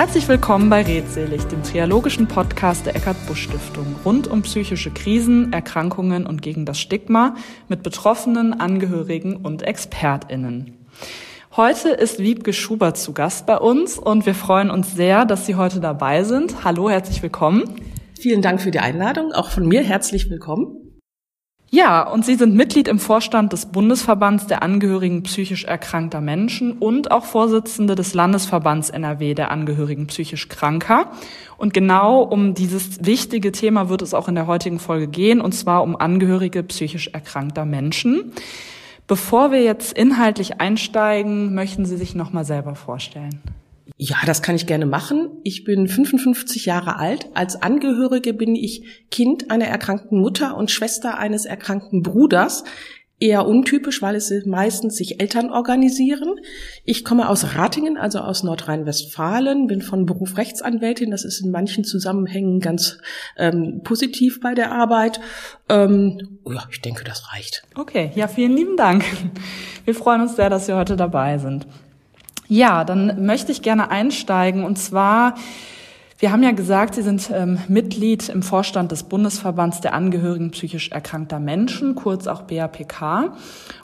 Herzlich willkommen bei Redselig, dem triologischen Podcast der Eckart Busch Stiftung rund um psychische Krisen, Erkrankungen und gegen das Stigma mit Betroffenen, Angehörigen und ExpertInnen. Heute ist Wiebke Schubert zu Gast bei uns und wir freuen uns sehr, dass Sie heute dabei sind. Hallo, herzlich willkommen. Vielen Dank für die Einladung. Auch von mir herzlich willkommen. Ja, und Sie sind Mitglied im Vorstand des Bundesverbands der Angehörigen psychisch erkrankter Menschen und auch Vorsitzende des Landesverbands NRW der Angehörigen psychisch Kranker. Und genau um dieses wichtige Thema wird es auch in der heutigen Folge gehen, und zwar um Angehörige psychisch erkrankter Menschen. Bevor wir jetzt inhaltlich einsteigen, möchten Sie sich noch mal selber vorstellen. Ja, das kann ich gerne machen. Ich bin 55 Jahre alt. Als Angehörige bin ich Kind einer erkrankten Mutter und Schwester eines erkrankten Bruders. Eher untypisch, weil es meistens sich Eltern organisieren. Ich komme aus Ratingen, also aus Nordrhein-Westfalen, bin von Beruf Rechtsanwältin. Das ist in manchen Zusammenhängen ganz ähm, positiv bei der Arbeit. Ähm, ja, ich denke, das reicht. Okay, ja, vielen lieben Dank. Wir freuen uns sehr, dass Sie heute dabei sind. Ja, dann möchte ich gerne einsteigen. Und zwar wir haben ja gesagt, Sie sind ähm, Mitglied im Vorstand des Bundesverbands der Angehörigen psychisch erkrankter Menschen, kurz auch BAPK.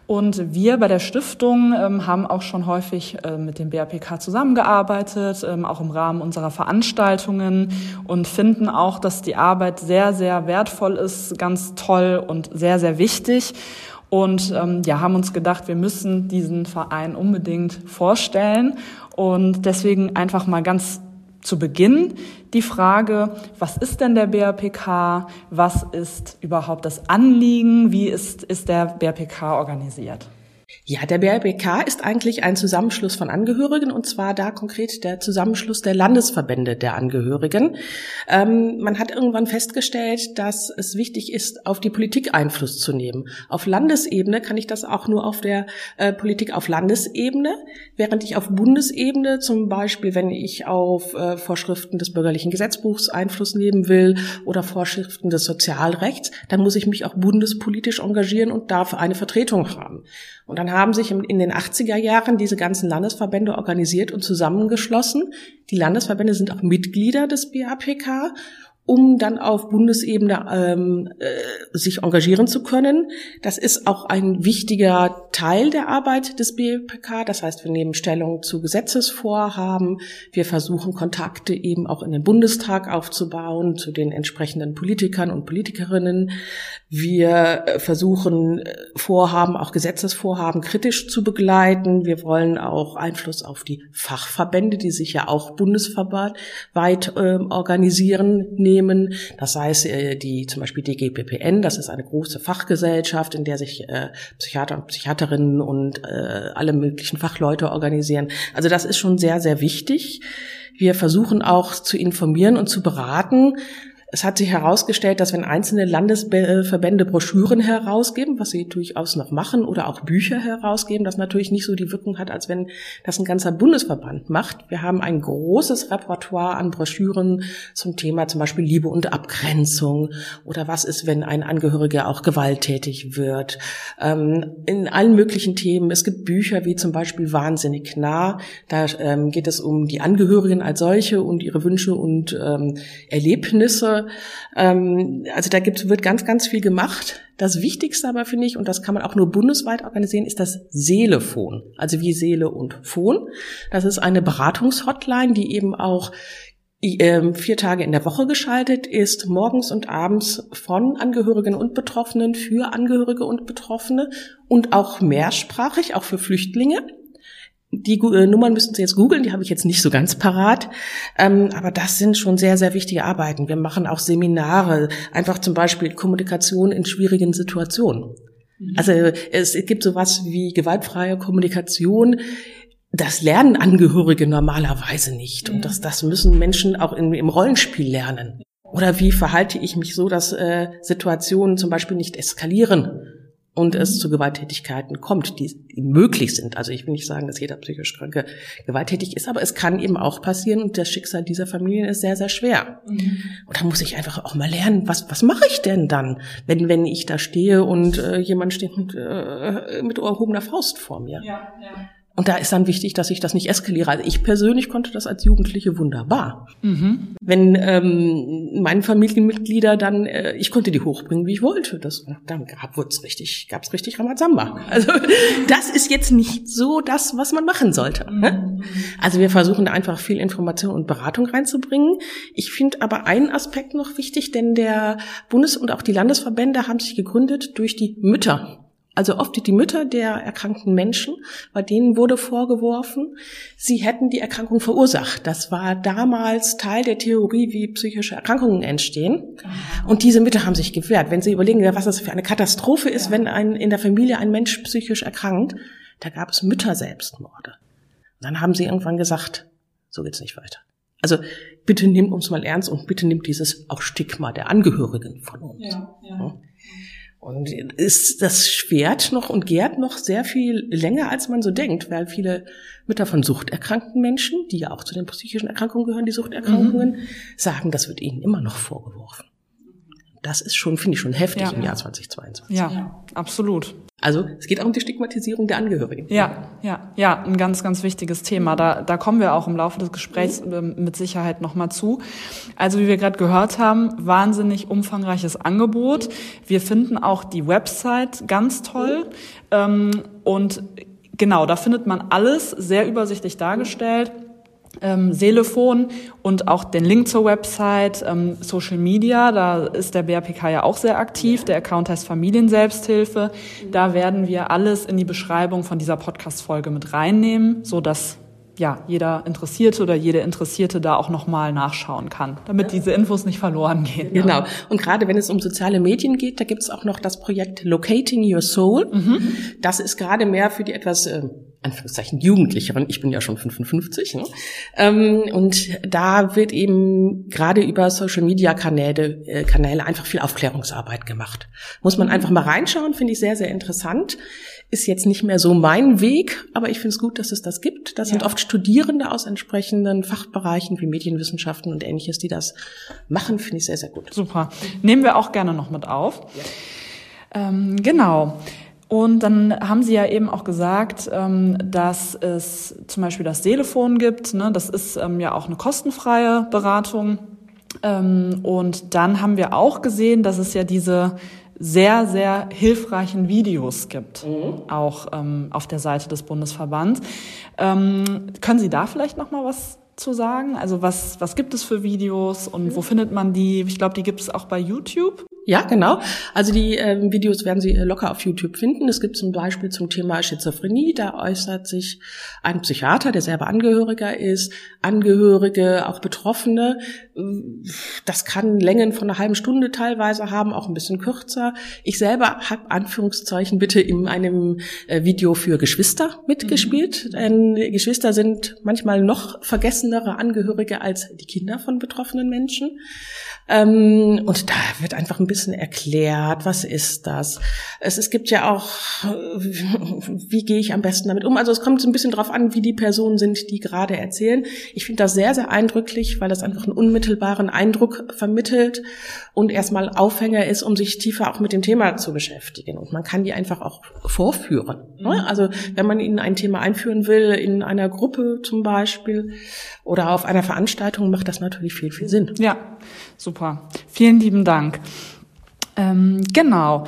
Und wir bei der Stiftung ähm, haben auch schon häufig äh, mit dem BAPK zusammengearbeitet, ähm, auch im Rahmen unserer Veranstaltungen und finden auch, dass die Arbeit sehr, sehr wertvoll ist, ganz toll und sehr, sehr wichtig und ähm, ja, haben uns gedacht, wir müssen diesen Verein unbedingt vorstellen und deswegen einfach mal ganz zu Beginn die Frage, was ist denn der BRPK? Was ist überhaupt das Anliegen? Wie ist, ist der BRPK organisiert? Ja, der BRBK ist eigentlich ein Zusammenschluss von Angehörigen und zwar da konkret der Zusammenschluss der Landesverbände der Angehörigen. Ähm, man hat irgendwann festgestellt, dass es wichtig ist, auf die Politik Einfluss zu nehmen. Auf Landesebene kann ich das auch nur auf der äh, Politik auf Landesebene, während ich auf Bundesebene zum Beispiel, wenn ich auf äh, Vorschriften des bürgerlichen Gesetzbuchs Einfluss nehmen will oder Vorschriften des Sozialrechts, dann muss ich mich auch bundespolitisch engagieren und dafür eine Vertretung haben. Und dann haben sich in den 80er Jahren diese ganzen Landesverbände organisiert und zusammengeschlossen. Die Landesverbände sind auch Mitglieder des BAPK um dann auf Bundesebene ähm, äh, sich engagieren zu können. Das ist auch ein wichtiger Teil der Arbeit des BPK. Das heißt, wir nehmen Stellung zu Gesetzesvorhaben. Wir versuchen Kontakte eben auch in den Bundestag aufzubauen zu den entsprechenden Politikern und Politikerinnen. Wir äh, versuchen äh, Vorhaben, auch Gesetzesvorhaben kritisch zu begleiten. Wir wollen auch Einfluss auf die Fachverbände, die sich ja auch bundesweit äh, organisieren, nehmen Unternehmen. Das heißt, äh, die zum Beispiel DGPPN, das ist eine große Fachgesellschaft, in der sich äh, Psychiater und Psychiaterinnen und äh, alle möglichen Fachleute organisieren. Also das ist schon sehr, sehr wichtig. Wir versuchen auch zu informieren und zu beraten. Es hat sich herausgestellt, dass wenn einzelne Landesverbände Broschüren herausgeben, was sie durchaus noch machen, oder auch Bücher herausgeben, das natürlich nicht so die Wirkung hat, als wenn das ein ganzer Bundesverband macht. Wir haben ein großes Repertoire an Broschüren zum Thema zum Beispiel Liebe und Abgrenzung oder was ist, wenn ein Angehöriger auch gewalttätig wird. Ähm, in allen möglichen Themen. Es gibt Bücher wie zum Beispiel Wahnsinnig nah. Da ähm, geht es um die Angehörigen als solche und ihre Wünsche und ähm, Erlebnisse ähm, also da gibt, wird ganz, ganz viel gemacht. Das Wichtigste aber finde ich, und das kann man auch nur bundesweit organisieren, ist das Seelefon. Also wie Seele und Phon. Das ist eine Beratungshotline, die eben auch ähm, vier Tage in der Woche geschaltet ist, morgens und abends von Angehörigen und Betroffenen für Angehörige und Betroffene und auch mehrsprachig, auch für Flüchtlinge. Die äh, Nummern müssen Sie jetzt googeln, die habe ich jetzt nicht so ganz parat. Ähm, aber das sind schon sehr, sehr wichtige Arbeiten. Wir machen auch Seminare, einfach zum Beispiel Kommunikation in schwierigen Situationen. Mhm. Also es gibt sowas wie gewaltfreie Kommunikation. Das lernen Angehörige normalerweise nicht. Und das, das müssen Menschen auch im, im Rollenspiel lernen. Oder wie verhalte ich mich so, dass äh, Situationen zum Beispiel nicht eskalieren? Und es mhm. zu Gewalttätigkeiten kommt, die, möglich sind. Also ich will nicht sagen, dass jeder psychisch Kranke gewalttätig ist, aber es kann eben auch passieren und das Schicksal dieser Familien ist sehr, sehr schwer. Mhm. Und da muss ich einfach auch mal lernen, was, was mache ich denn dann, wenn, wenn ich da stehe und äh, jemand steht mit, äh, mit erhobener Faust vor mir. Ja, ja. Und da ist dann wichtig, dass ich das nicht eskaliere. Also ich persönlich konnte das als Jugendliche wunderbar. Mhm. Wenn ähm, meine Familienmitglieder dann, äh, ich konnte die hochbringen, wie ich wollte. Das, dann gab es richtig, gab's richtig Ramazamba. Also das ist jetzt nicht so das, was man machen sollte. Ne? Also wir versuchen da einfach viel Information und Beratung reinzubringen. Ich finde aber einen Aspekt noch wichtig, denn der Bundes- und auch die Landesverbände haben sich gegründet durch die Mütter also oft die Mütter der erkrankten Menschen, bei denen wurde vorgeworfen, sie hätten die Erkrankung verursacht. Das war damals Teil der Theorie, wie psychische Erkrankungen entstehen. Und diese Mütter haben sich gewehrt. Wenn Sie überlegen, was das für eine Katastrophe ist, wenn ein, in der Familie ein Mensch psychisch erkrankt, da gab es Mütterselbstmorde. Dann haben sie irgendwann gesagt, so geht's nicht weiter. Also bitte nimm uns mal ernst und bitte nimm dieses auch Stigma der Angehörigen von uns. Ja, ja. Und ist das schwert noch und gärt noch sehr viel länger, als man so denkt, weil viele Mütter von suchterkrankten Menschen, die ja auch zu den psychischen Erkrankungen gehören, die Suchterkrankungen, mhm. sagen, das wird ihnen immer noch vorgeworfen. Das ist schon, finde ich, schon heftig ja. im Jahr 2022. Ja, absolut. Also es geht auch um die Stigmatisierung der Angehörigen. Ja, ja, ja, ein ganz, ganz wichtiges Thema. Da, da kommen wir auch im Laufe des Gesprächs mhm. mit Sicherheit nochmal zu. Also wie wir gerade gehört haben, wahnsinnig umfangreiches Angebot. Wir finden auch die Website ganz toll. Mhm. und genau, da findet man alles sehr übersichtlich dargestellt ähm, Telefon und auch den Link zur Website, ähm, Social Media, da ist der BRPK ja auch sehr aktiv. Der Account heißt Familienselbsthilfe. Da werden wir alles in die Beschreibung von dieser Podcast-Folge mit reinnehmen, so dass ja, jeder Interessierte oder jede Interessierte da auch nochmal nachschauen kann, damit diese Infos nicht verloren gehen. Genau. Und gerade wenn es um soziale Medien geht, da gibt es auch noch das Projekt Locating Your Soul. Mhm. Das ist gerade mehr für die etwas äh, Anführungszeichen Jugendlicheren, ich bin ja schon 55, ne? ähm, und da wird eben gerade über Social Media Kanäle, äh, Kanäle einfach viel Aufklärungsarbeit gemacht. Muss man einfach mal reinschauen, finde ich sehr, sehr interessant. Ist jetzt nicht mehr so mein Weg, aber ich finde es gut, dass es das gibt. Das ja. sind oft Studierende aus entsprechenden Fachbereichen wie Medienwissenschaften und ähnliches, die das machen, finde ich sehr, sehr gut. Super. Nehmen wir auch gerne noch mit auf. Ja. Ähm, genau. Und dann haben Sie ja eben auch gesagt, ähm, dass es zum Beispiel das Telefon gibt. Ne? Das ist ähm, ja auch eine kostenfreie Beratung. Ähm, und dann haben wir auch gesehen, dass es ja diese sehr, sehr hilfreichen Videos gibt, mhm. auch auf der Seite des Bundesverbands. können Sie da vielleicht noch mal was zu sagen? Also was, was gibt es für Videos und wo findet man die? Ich glaube, die gibt es auch bei YouTube. Ja, genau. Also die ähm, Videos werden Sie locker auf YouTube finden. Es gibt zum Beispiel zum Thema Schizophrenie, da äußert sich ein Psychiater, der selber Angehöriger ist, Angehörige, auch Betroffene. Das kann Längen von einer halben Stunde teilweise haben, auch ein bisschen kürzer. Ich selber habe Anführungszeichen bitte in einem äh, Video für Geschwister mitgespielt. Mhm. Denn Geschwister sind manchmal noch vergessenere Angehörige als die Kinder von betroffenen Menschen. Ähm, und da wird einfach ein bisschen erklärt, was ist das. Es, es gibt ja auch, wie gehe ich am besten damit um. Also es kommt so ein bisschen drauf an, wie die Personen sind, die gerade erzählen. Ich finde das sehr, sehr eindrücklich, weil das einfach einen unmittelbaren Eindruck vermittelt und erstmal Aufhänger ist, um sich tiefer auch mit dem Thema zu beschäftigen. Und man kann die einfach auch vorführen. Ne? Mhm. Also wenn man ihnen ein Thema einführen will, in einer Gruppe zum Beispiel oder auf einer Veranstaltung, macht das natürlich viel, viel Sinn. Ja, super. Vielen lieben Dank. Ähm, genau.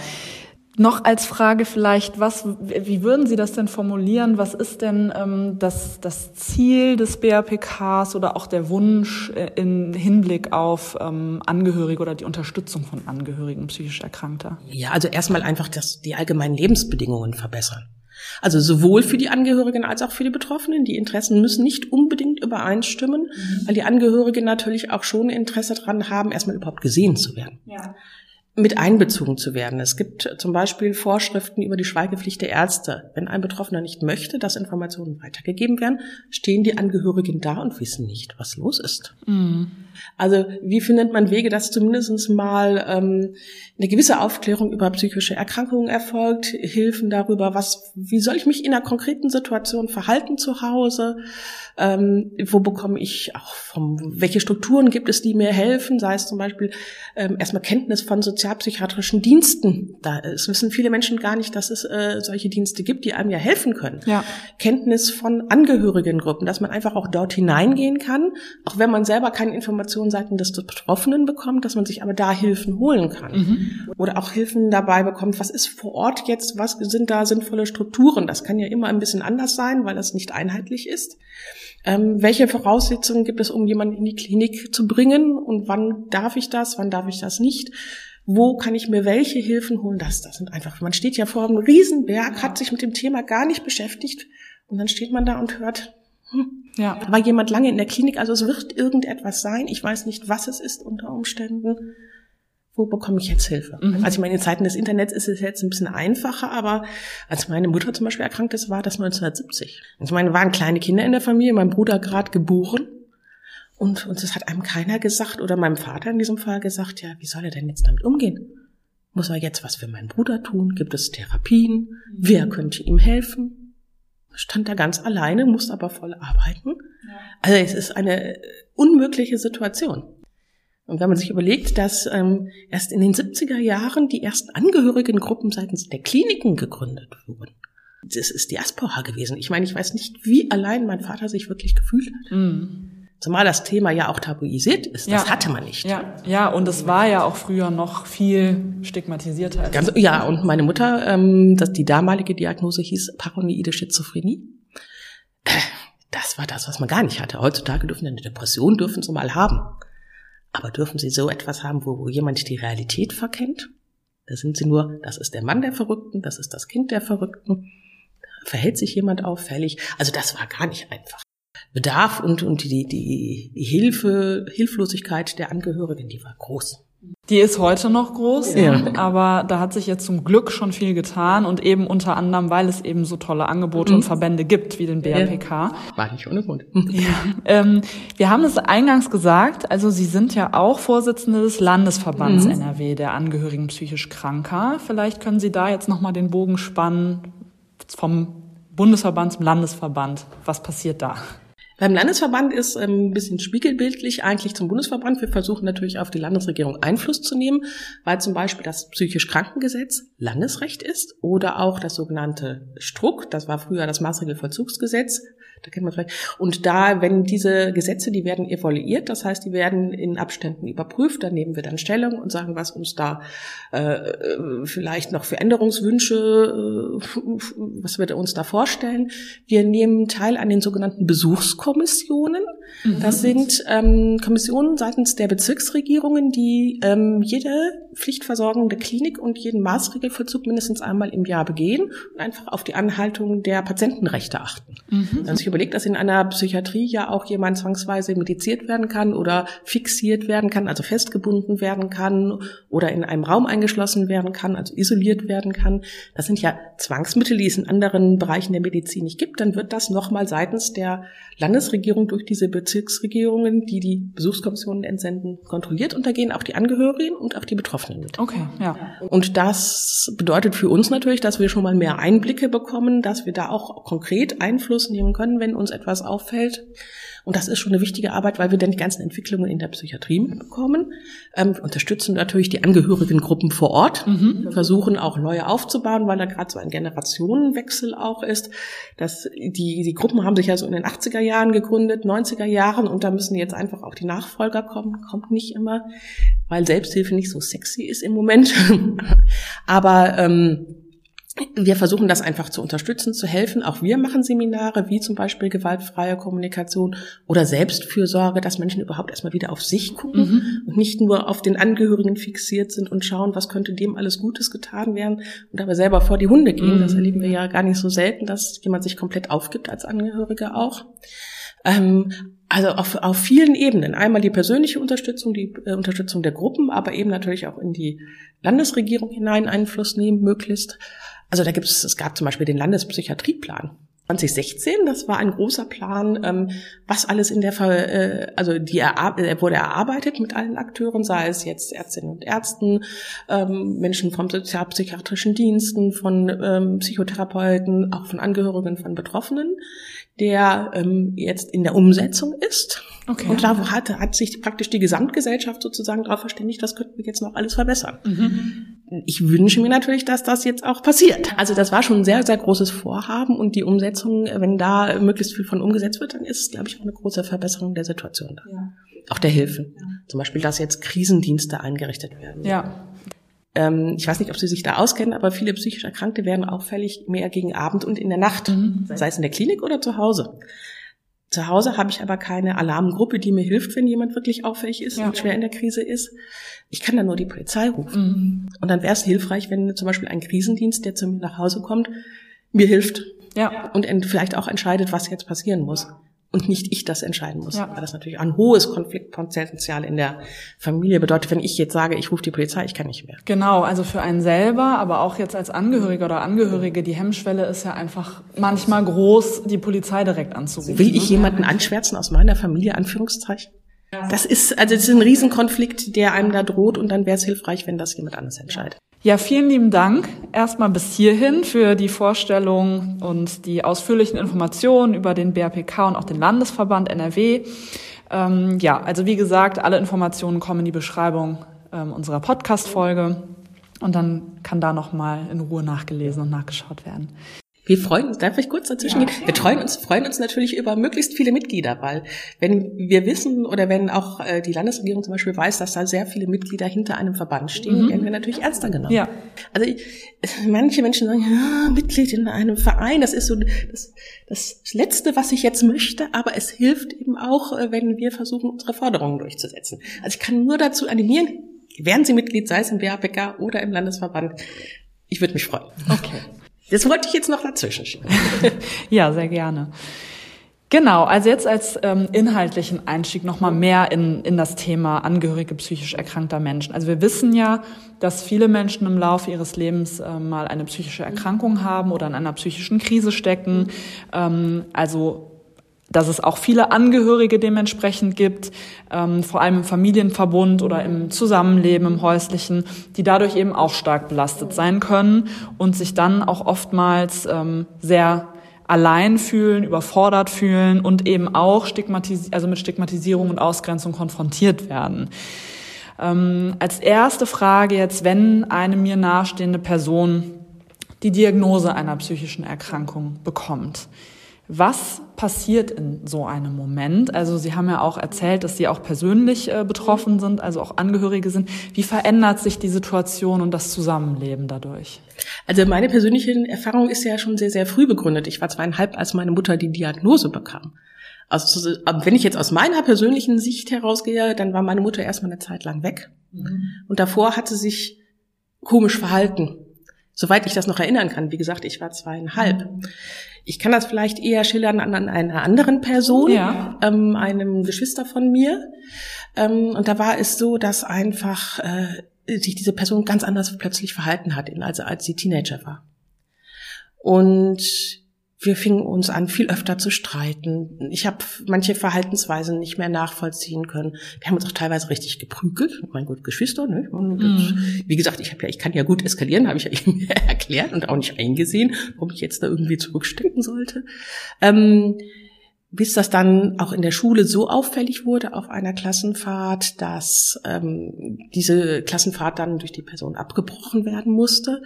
Noch als Frage vielleicht, was, wie würden Sie das denn formulieren? Was ist denn ähm, das, das Ziel des BRPKs oder auch der Wunsch äh, im Hinblick auf ähm, Angehörige oder die Unterstützung von Angehörigen psychisch Erkrankter? Ja, also erstmal einfach das, die allgemeinen Lebensbedingungen verbessern. Also sowohl für die Angehörigen als auch für die Betroffenen. Die Interessen müssen nicht unbedingt übereinstimmen, mhm. weil die Angehörigen natürlich auch schon Interesse daran haben, erstmal überhaupt gesehen zu werden. Ja mit einbezogen zu werden. Es gibt zum Beispiel Vorschriften über die Schweigepflicht der Ärzte. Wenn ein Betroffener nicht möchte, dass Informationen weitergegeben werden, stehen die Angehörigen da und wissen nicht, was los ist. Mhm. Also wie findet man Wege, dass zumindest mal ähm, eine gewisse Aufklärung über psychische Erkrankungen erfolgt, Hilfen darüber, was, wie soll ich mich in einer konkreten Situation verhalten zu Hause, ähm, wo bekomme ich auch vom, welche Strukturen gibt es, die mir helfen, sei es zum Beispiel ähm, erstmal Kenntnis von sozialpsychiatrischen Diensten. Da es wissen viele Menschen gar nicht, dass es äh, solche Dienste gibt, die einem ja helfen können. Ja. Kenntnis von Angehörigengruppen, dass man einfach auch dort hineingehen kann, auch wenn man selber keine Informationen seitens des Betroffenen bekommt, dass man sich aber da Hilfen holen kann. Mhm. Oder auch Hilfen dabei bekommt, was ist vor Ort jetzt, was sind da sinnvolle Strukturen. Das kann ja immer ein bisschen anders sein, weil das nicht einheitlich ist. Ähm, welche Voraussetzungen gibt es, um jemanden in die Klinik zu bringen und wann darf ich das, wann darf ich das nicht? Wo kann ich mir welche Hilfen holen? Das, das sind einfach, man steht ja vor einem Riesenberg, hat sich mit dem Thema gar nicht beschäftigt und dann steht man da und hört, ja. da war jemand lange in der Klinik, also es wird irgendetwas sein. Ich weiß nicht, was es ist unter Umständen wo bekomme ich jetzt Hilfe? Mhm. Also ich meine, in Zeiten des Internets ist es jetzt ein bisschen einfacher, aber als meine Mutter zum Beispiel erkrankt ist, war das 1970. Also ich meine, waren kleine Kinder in der Familie, mein Bruder gerade geboren und uns das hat einem keiner gesagt oder meinem Vater in diesem Fall gesagt, ja, wie soll er denn jetzt damit umgehen? Muss er jetzt was für meinen Bruder tun? Gibt es Therapien? Wer könnte ihm helfen? Stand da ganz alleine, musste aber voll arbeiten. Also es ist eine unmögliche Situation. Und wenn man sich überlegt, dass ähm, erst in den 70er Jahren die ersten Angehörigengruppen seitens der Kliniken gegründet wurden. Das ist Diaspora gewesen. Ich meine, ich weiß nicht, wie allein mein Vater sich wirklich gefühlt hat. Mhm. Zumal das Thema ja auch tabuisiert ist. Das ja. hatte man nicht. Ja, ja, und es war ja auch früher noch viel stigmatisierter. Als Ganz, ja, und meine Mutter, ähm, das, die damalige Diagnose hieß paranoide Schizophrenie. Das war das, was man gar nicht hatte. Heutzutage dürfen eine Depression dürfen sie mal haben. Aber dürfen Sie so etwas haben, wo, wo jemand die Realität verkennt? Da sind Sie nur, das ist der Mann der Verrückten, das ist das Kind der Verrückten. Verhält sich jemand auffällig? Also das war gar nicht einfach. Bedarf und, und die, die, Hilfe, Hilflosigkeit der Angehörigen, die war groß. Die ist heute noch groß, ja. aber da hat sich jetzt zum Glück schon viel getan und eben unter anderem, weil es eben so tolle Angebote mhm. und Verbände gibt wie den BRPK. War nicht ohne Grund. Ja. Ähm, wir haben es eingangs gesagt, also Sie sind ja auch Vorsitzende des Landesverbands mhm. NRW der Angehörigen psychisch Kranker. Vielleicht können Sie da jetzt nochmal den Bogen spannen vom Bundesverband zum Landesverband. Was passiert da? Beim Landesverband ist ähm, ein bisschen spiegelbildlich eigentlich zum Bundesverband. Wir versuchen natürlich auf die Landesregierung Einfluss zu nehmen, weil zum Beispiel das psychisch Krankengesetz Landesrecht ist oder auch das sogenannte Struck, das war früher das Maßregelvollzugsgesetz, da kennt man vielleicht. Und da, wenn diese Gesetze, die werden evaluiert, das heißt, die werden in Abständen überprüft, dann nehmen wir dann Stellung und sagen, was uns da äh, vielleicht noch für Änderungswünsche, äh, was wir uns da vorstellen. Wir nehmen teil an den sogenannten Besuchskommissionen. Mhm. Das sind ähm, Kommissionen seitens der Bezirksregierungen, die ähm, jede pflichtversorgende Klinik und jeden Maßregelvollzug mindestens einmal im Jahr begehen und einfach auf die Anhaltung der Patientenrechte achten. Mhm. Dann überlegt, dass in einer Psychiatrie ja auch jemand zwangsweise mediziert werden kann oder fixiert werden kann, also festgebunden werden kann oder in einem Raum eingeschlossen werden kann, also isoliert werden kann. Das sind ja Zwangsmittel, die es in anderen Bereichen der Medizin nicht gibt. Dann wird das nochmal seitens der Landesregierung durch diese Bezirksregierungen, die die Besuchskommissionen entsenden, kontrolliert und da gehen auch die Angehörigen und auch die Betroffenen mit. Okay, ja. Und das bedeutet für uns natürlich, dass wir schon mal mehr Einblicke bekommen, dass wir da auch konkret Einfluss nehmen können, wenn uns etwas auffällt. Und das ist schon eine wichtige Arbeit, weil wir dann die ganzen Entwicklungen in der Psychiatrie mitbekommen. Ähm, unterstützen natürlich die Angehörigengruppen vor Ort, mhm. versuchen auch neue aufzubauen, weil da gerade so ein Generationenwechsel auch ist. Das, die, die Gruppen haben sich ja so in den 80er Jahren gegründet, 90er Jahren und da müssen jetzt einfach auch die Nachfolger kommen. Kommt nicht immer, weil Selbsthilfe nicht so sexy ist im Moment. Aber ähm, wir versuchen das einfach zu unterstützen, zu helfen. Auch wir machen Seminare, wie zum Beispiel gewaltfreie Kommunikation oder Selbstfürsorge, dass Menschen überhaupt erstmal wieder auf sich gucken mhm. und nicht nur auf den Angehörigen fixiert sind und schauen, was könnte dem alles Gutes getan werden und aber selber vor die Hunde gehen. Mhm. Das erleben wir ja gar nicht so selten, dass jemand sich komplett aufgibt als Angehörige auch. Ähm, also auf, auf vielen Ebenen. Einmal die persönliche Unterstützung, die äh, Unterstützung der Gruppen, aber eben natürlich auch in die Landesregierung hinein Einfluss nehmen, möglichst. Also da gibt es, es gab zum Beispiel den Landespsychiatrieplan. 2016, das war ein großer Plan, ähm, was alles in der, Ver äh, also die er äh, wurde erarbeitet mit allen Akteuren, sei es jetzt Ärztinnen und Ärzten, ähm, Menschen vom sozialpsychiatrischen Diensten, von ähm, Psychotherapeuten, auch von Angehörigen von Betroffenen, der ähm, jetzt in der Umsetzung ist. Okay. Und da hat, hat sich praktisch die Gesamtgesellschaft sozusagen darauf verständigt, das könnten wir jetzt noch alles verbessern. Mhm. Ich wünsche mir natürlich, dass das jetzt auch passiert. Also das war schon ein sehr, sehr großes Vorhaben und die Umsetzung, wenn da möglichst viel von umgesetzt wird, dann ist es, glaube ich, auch eine große Verbesserung der Situation da. Ja. Auch der Hilfen. Ja. Zum Beispiel, dass jetzt Krisendienste eingerichtet werden. Ja. Ähm, ich weiß nicht, ob Sie sich da auskennen, aber viele psychisch Erkrankte werden auffällig mehr gegen Abend und in der Nacht, mhm. sei es in der Klinik oder zu Hause. Zu Hause habe ich aber keine Alarmgruppe, die mir hilft, wenn jemand wirklich auffällig ist ja. und schwer in der Krise ist. Ich kann dann nur die Polizei rufen. Mhm. Und dann wäre es hilfreich, wenn zum Beispiel ein Krisendienst, der zu mir nach Hause kommt, mir hilft. Ja. Und vielleicht auch entscheidet, was jetzt passieren muss und nicht ich das entscheiden muss. Ja. Weil das natürlich ein hohes Konfliktpotenzial in der Familie bedeutet, wenn ich jetzt sage, ich rufe die Polizei, ich kann nicht mehr. Genau, also für einen selber, aber auch jetzt als Angehöriger oder Angehörige, die Hemmschwelle ist ja einfach manchmal groß, die Polizei direkt anzurufen. Will ich jemanden anschwärzen aus meiner Familie, Anführungszeichen? Das ist, also das ist ein Riesenkonflikt, der einem da droht und dann wäre es hilfreich, wenn das jemand anders entscheidet. Ja, vielen lieben Dank erstmal bis hierhin für die Vorstellung und die ausführlichen Informationen über den BRPK und auch den Landesverband NRW. Ähm, ja, also wie gesagt, alle Informationen kommen in die Beschreibung ähm, unserer Podcast-Folge und dann kann da nochmal in Ruhe nachgelesen und nachgeschaut werden. Wir freuen uns, darf ich kurz dazwischen ja. gehen? Wir freuen uns, freuen uns natürlich über möglichst viele Mitglieder, weil wenn wir wissen oder wenn auch äh, die Landesregierung zum Beispiel weiß, dass da sehr viele Mitglieder hinter einem Verband stehen, mhm. werden wir natürlich ernster genommen. Ja. Also manche Menschen sagen, ja, Mitglied in einem Verein, das ist so das, das Letzte, was ich jetzt möchte, aber es hilft eben auch, äh, wenn wir versuchen, unsere Forderungen durchzusetzen. Also ich kann nur dazu animieren, werden Sie Mitglied, sei es im BAPK oder im Landesverband. Ich würde mich freuen. Okay. Das wollte ich jetzt noch dazwischen schieben. ja, sehr gerne. Genau, also jetzt als ähm, inhaltlichen Einstieg nochmal mehr in, in das Thema Angehörige psychisch erkrankter Menschen. Also wir wissen ja, dass viele Menschen im Laufe ihres Lebens äh, mal eine psychische Erkrankung haben oder in einer psychischen Krise stecken. Ähm, also dass es auch viele Angehörige dementsprechend gibt, ähm, vor allem im Familienverbund oder im Zusammenleben, im häuslichen, die dadurch eben auch stark belastet sein können und sich dann auch oftmals ähm, sehr allein fühlen, überfordert fühlen und eben auch stigmatis also mit Stigmatisierung und Ausgrenzung konfrontiert werden. Ähm, als erste Frage jetzt, wenn eine mir nahestehende Person die Diagnose einer psychischen Erkrankung bekommt, was passiert in so einem Moment? Also Sie haben ja auch erzählt, dass Sie auch persönlich äh, betroffen sind, also auch Angehörige sind. Wie verändert sich die Situation und das Zusammenleben dadurch? Also meine persönliche Erfahrung ist ja schon sehr, sehr früh begründet. Ich war zweieinhalb, als meine Mutter die Diagnose bekam. Also wenn ich jetzt aus meiner persönlichen Sicht herausgehe, dann war meine Mutter erstmal eine Zeit lang weg. Mhm. Und davor hatte sie sich komisch verhalten. Soweit ich das noch erinnern kann. Wie gesagt, ich war zweieinhalb. Mhm. Ich kann das vielleicht eher schildern an, an einer anderen Person, ja. ähm, einem Geschwister von mir. Ähm, und da war es so, dass einfach äh, sich diese Person ganz anders plötzlich verhalten hat, also als sie Teenager war. Und wir fingen uns an, viel öfter zu streiten. Ich habe manche Verhaltensweisen nicht mehr nachvollziehen können. Wir haben uns auch teilweise richtig geprügelt. Mein Gott, Geschwister, ne? Mm. Wie gesagt, ich habe ja, ich kann ja gut eskalieren, habe ich ja eben erklärt und auch nicht eingesehen, warum ich jetzt da irgendwie zurückstecken sollte. Ähm, bis das dann auch in der Schule so auffällig wurde auf einer Klassenfahrt, dass ähm, diese Klassenfahrt dann durch die Person abgebrochen werden musste.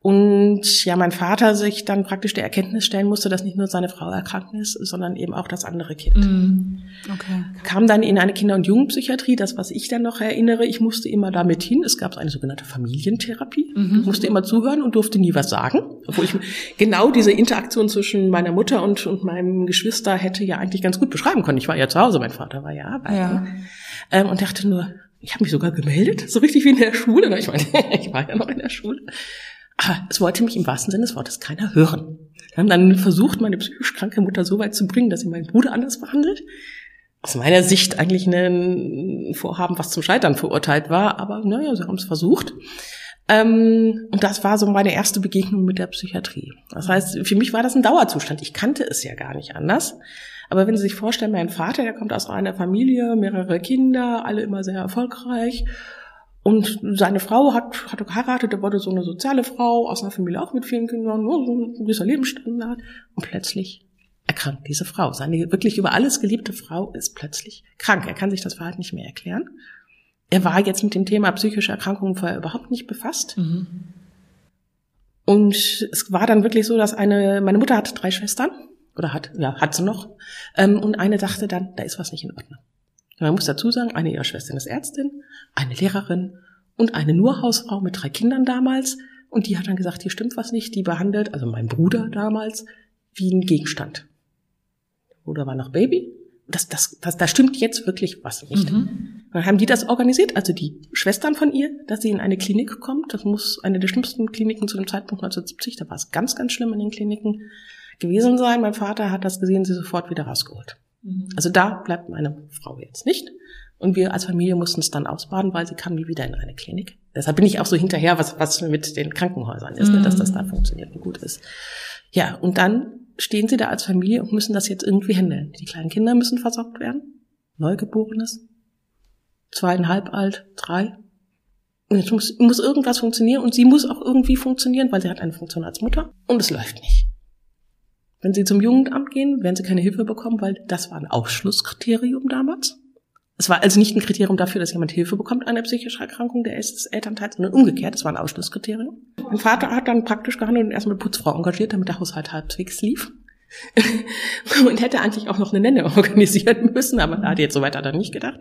Und ja, mein Vater sich dann praktisch der Erkenntnis stellen musste, dass nicht nur seine Frau erkrankt ist, sondern eben auch das andere Kind. Mm, okay. Kam dann in eine Kinder- und Jugendpsychiatrie, das, was ich dann noch erinnere, ich musste immer damit hin. Es gab eine sogenannte Familientherapie. Mhm. Ich musste immer zuhören und durfte nie was sagen. Obwohl ich genau diese Interaktion zwischen meiner Mutter und, und meinem Geschwister hätte ja eigentlich ganz gut beschreiben können. Ich war ja zu Hause, mein Vater war ja arbeiten. Ja. Ähm, und dachte nur, ich habe mich sogar gemeldet, so richtig wie in der Schule. Ich meine, ich war ja noch in der Schule. Aber es wollte mich im wahrsten Sinne des Wortes keiner hören. Wir haben dann versucht, meine psychisch kranke Mutter so weit zu bringen, dass sie meinen Bruder anders behandelt. Aus meiner Sicht eigentlich ein Vorhaben, was zum Scheitern verurteilt war, aber naja, sie haben es versucht. Ähm, und das war so meine erste Begegnung mit der Psychiatrie. Das heißt, für mich war das ein Dauerzustand. Ich kannte es ja gar nicht anders. Aber wenn Sie sich vorstellen, mein Vater, der kommt aus einer Familie, mehrere Kinder, alle immer sehr erfolgreich. Und seine Frau hat, hat geheiratet, der wurde so eine soziale Frau, aus einer Familie auch mit vielen Kindern, nur so ein gewisser Lebensstandard. Und plötzlich erkrankt diese Frau. Seine wirklich über alles geliebte Frau ist plötzlich krank. Er kann sich das Verhalten nicht mehr erklären. Er war jetzt mit dem Thema psychische Erkrankungen vorher überhaupt nicht befasst. Mhm. Und es war dann wirklich so, dass eine, meine Mutter hatte drei Schwestern oder hat, ja, hat sie noch. Ähm, und eine dachte dann, da ist was nicht in Ordnung. Man muss dazu sagen, eine ihrer Schwestern ist Ärztin, eine Lehrerin und eine nur Hausfrau mit drei Kindern damals. Und die hat dann gesagt, hier stimmt was nicht. Die behandelt, also mein Bruder damals, wie ein Gegenstand. Der Bruder war noch Baby. Das, das, das, da stimmt jetzt wirklich was nicht. Mhm. Dann haben die das organisiert, also die Schwestern von ihr, dass sie in eine Klinik kommt. Das muss eine der schlimmsten Kliniken zu dem Zeitpunkt 1970, da war es ganz, ganz schlimm in den Kliniken gewesen sein. Mein Vater hat das gesehen, sie sofort wieder rausgeholt. Mhm. Also da bleibt meine Frau jetzt nicht. Und wir als Familie mussten es dann ausbaden, weil sie kam nie wieder in eine Klinik. Deshalb bin ich auch so hinterher, was, was mit den Krankenhäusern ist, mhm. ne, dass das da mhm. funktioniert und gut ist. Ja, und dann stehen sie da als Familie und müssen das jetzt irgendwie handeln. Die kleinen Kinder müssen versorgt werden. Neugeborenes. Zweieinhalb alt, drei. Und jetzt muss, muss irgendwas funktionieren und sie muss auch irgendwie funktionieren, weil sie hat eine Funktion als Mutter und es läuft nicht. Wenn Sie zum Jugendamt gehen, werden Sie keine Hilfe bekommen, weil das war ein Ausschlusskriterium damals. Es war also nicht ein Kriterium dafür, dass jemand Hilfe bekommt an der psychischen Erkrankung der Elternteils, sondern umgekehrt, es war ein Ausschlusskriterium. Mein Vater hat dann praktisch gehandelt und erstmal Putzfrau engagiert, damit der Haushalt halbwegs lief. und hätte eigentlich auch noch eine Nenne organisieren müssen, aber da hat jetzt so weit hat er nicht gedacht.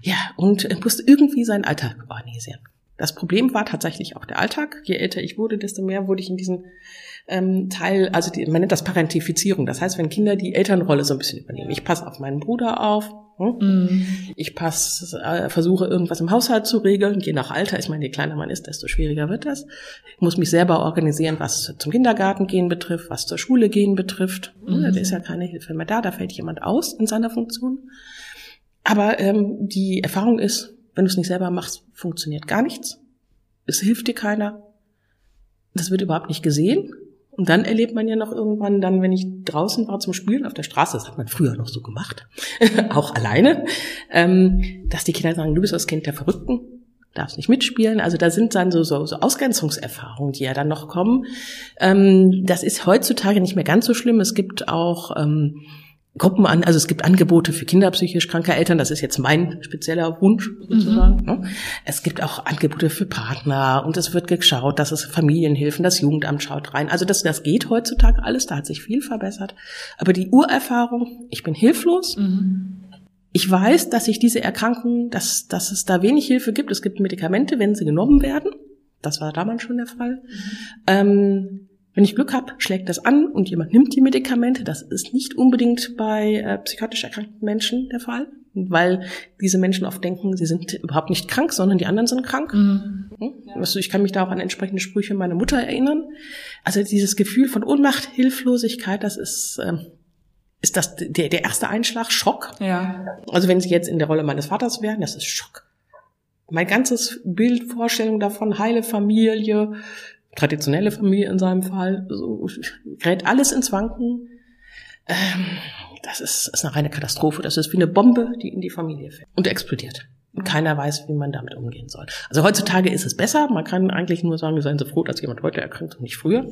Ja, und musste irgendwie seinen Alltag organisieren. Das Problem war tatsächlich auch der Alltag. Je älter ich wurde, desto mehr wurde ich in diesen ähm, Teil, also die, man nennt das Parentifizierung. Das heißt, wenn Kinder die Elternrolle so ein bisschen übernehmen. Ich passe auf meinen Bruder auf, hm? mm. ich passe, äh, versuche irgendwas im Haushalt zu regeln. Je nach Alter, ich meine, je kleiner man ist, desto schwieriger wird das. Ich muss mich selber organisieren, was zum Kindergarten gehen betrifft, was zur Schule gehen betrifft. Mm. Da ist ja keine Hilfe mehr da, da fällt jemand aus in seiner Funktion. Aber ähm, die Erfahrung ist, wenn du es nicht selber machst, funktioniert gar nichts. Es hilft dir keiner. Das wird überhaupt nicht gesehen. Und dann erlebt man ja noch irgendwann dann, wenn ich draußen war zum Spielen auf der Straße, das hat man früher noch so gemacht, auch alleine, ähm, dass die Kinder sagen, du bist das Kind der Verrückten, darfst nicht mitspielen. Also da sind dann so, so, so Ausgrenzungserfahrungen, die ja dann noch kommen. Ähm, das ist heutzutage nicht mehr ganz so schlimm. Es gibt auch ähm, Gruppen an, also es gibt Angebote für kinderpsychisch kranke Eltern, das ist jetzt mein spezieller Wunsch sozusagen. Mhm. Ne? Es gibt auch Angebote für Partner und es wird geschaut, dass es Familienhilfen, das Jugendamt schaut rein. Also das, das geht heutzutage alles, da hat sich viel verbessert. Aber die Urerfahrung, ich bin hilflos. Mhm. Ich weiß, dass ich diese Erkrankung, dass, dass es da wenig Hilfe gibt. Es gibt Medikamente, wenn sie genommen werden. Das war damals schon der Fall. Mhm. Ähm, wenn ich Glück habe, schlägt das an und jemand nimmt die Medikamente. Das ist nicht unbedingt bei äh, psychotisch erkrankten Menschen der Fall, weil diese Menschen oft denken, sie sind überhaupt nicht krank, sondern die anderen sind krank. Mhm. Hm? Also ich kann mich da auch an entsprechende Sprüche meiner Mutter erinnern. Also dieses Gefühl von Ohnmacht, Hilflosigkeit, das ist äh, ist das der, der erste Einschlag Schock. Ja. Also wenn Sie jetzt in der Rolle meines Vaters wären, das ist Schock. Mein ganzes Bild, Vorstellung davon, heile Familie, traditionelle Familie in seinem Fall, so gerät alles ins Wanken. Ähm, das ist, ist eine reine Katastrophe. Das ist wie eine Bombe, die in die Familie fällt und explodiert. Und keiner weiß, wie man damit umgehen soll. Also heutzutage ist es besser. Man kann eigentlich nur sagen, wir seien so froh, dass jemand heute erkrankt und nicht früher.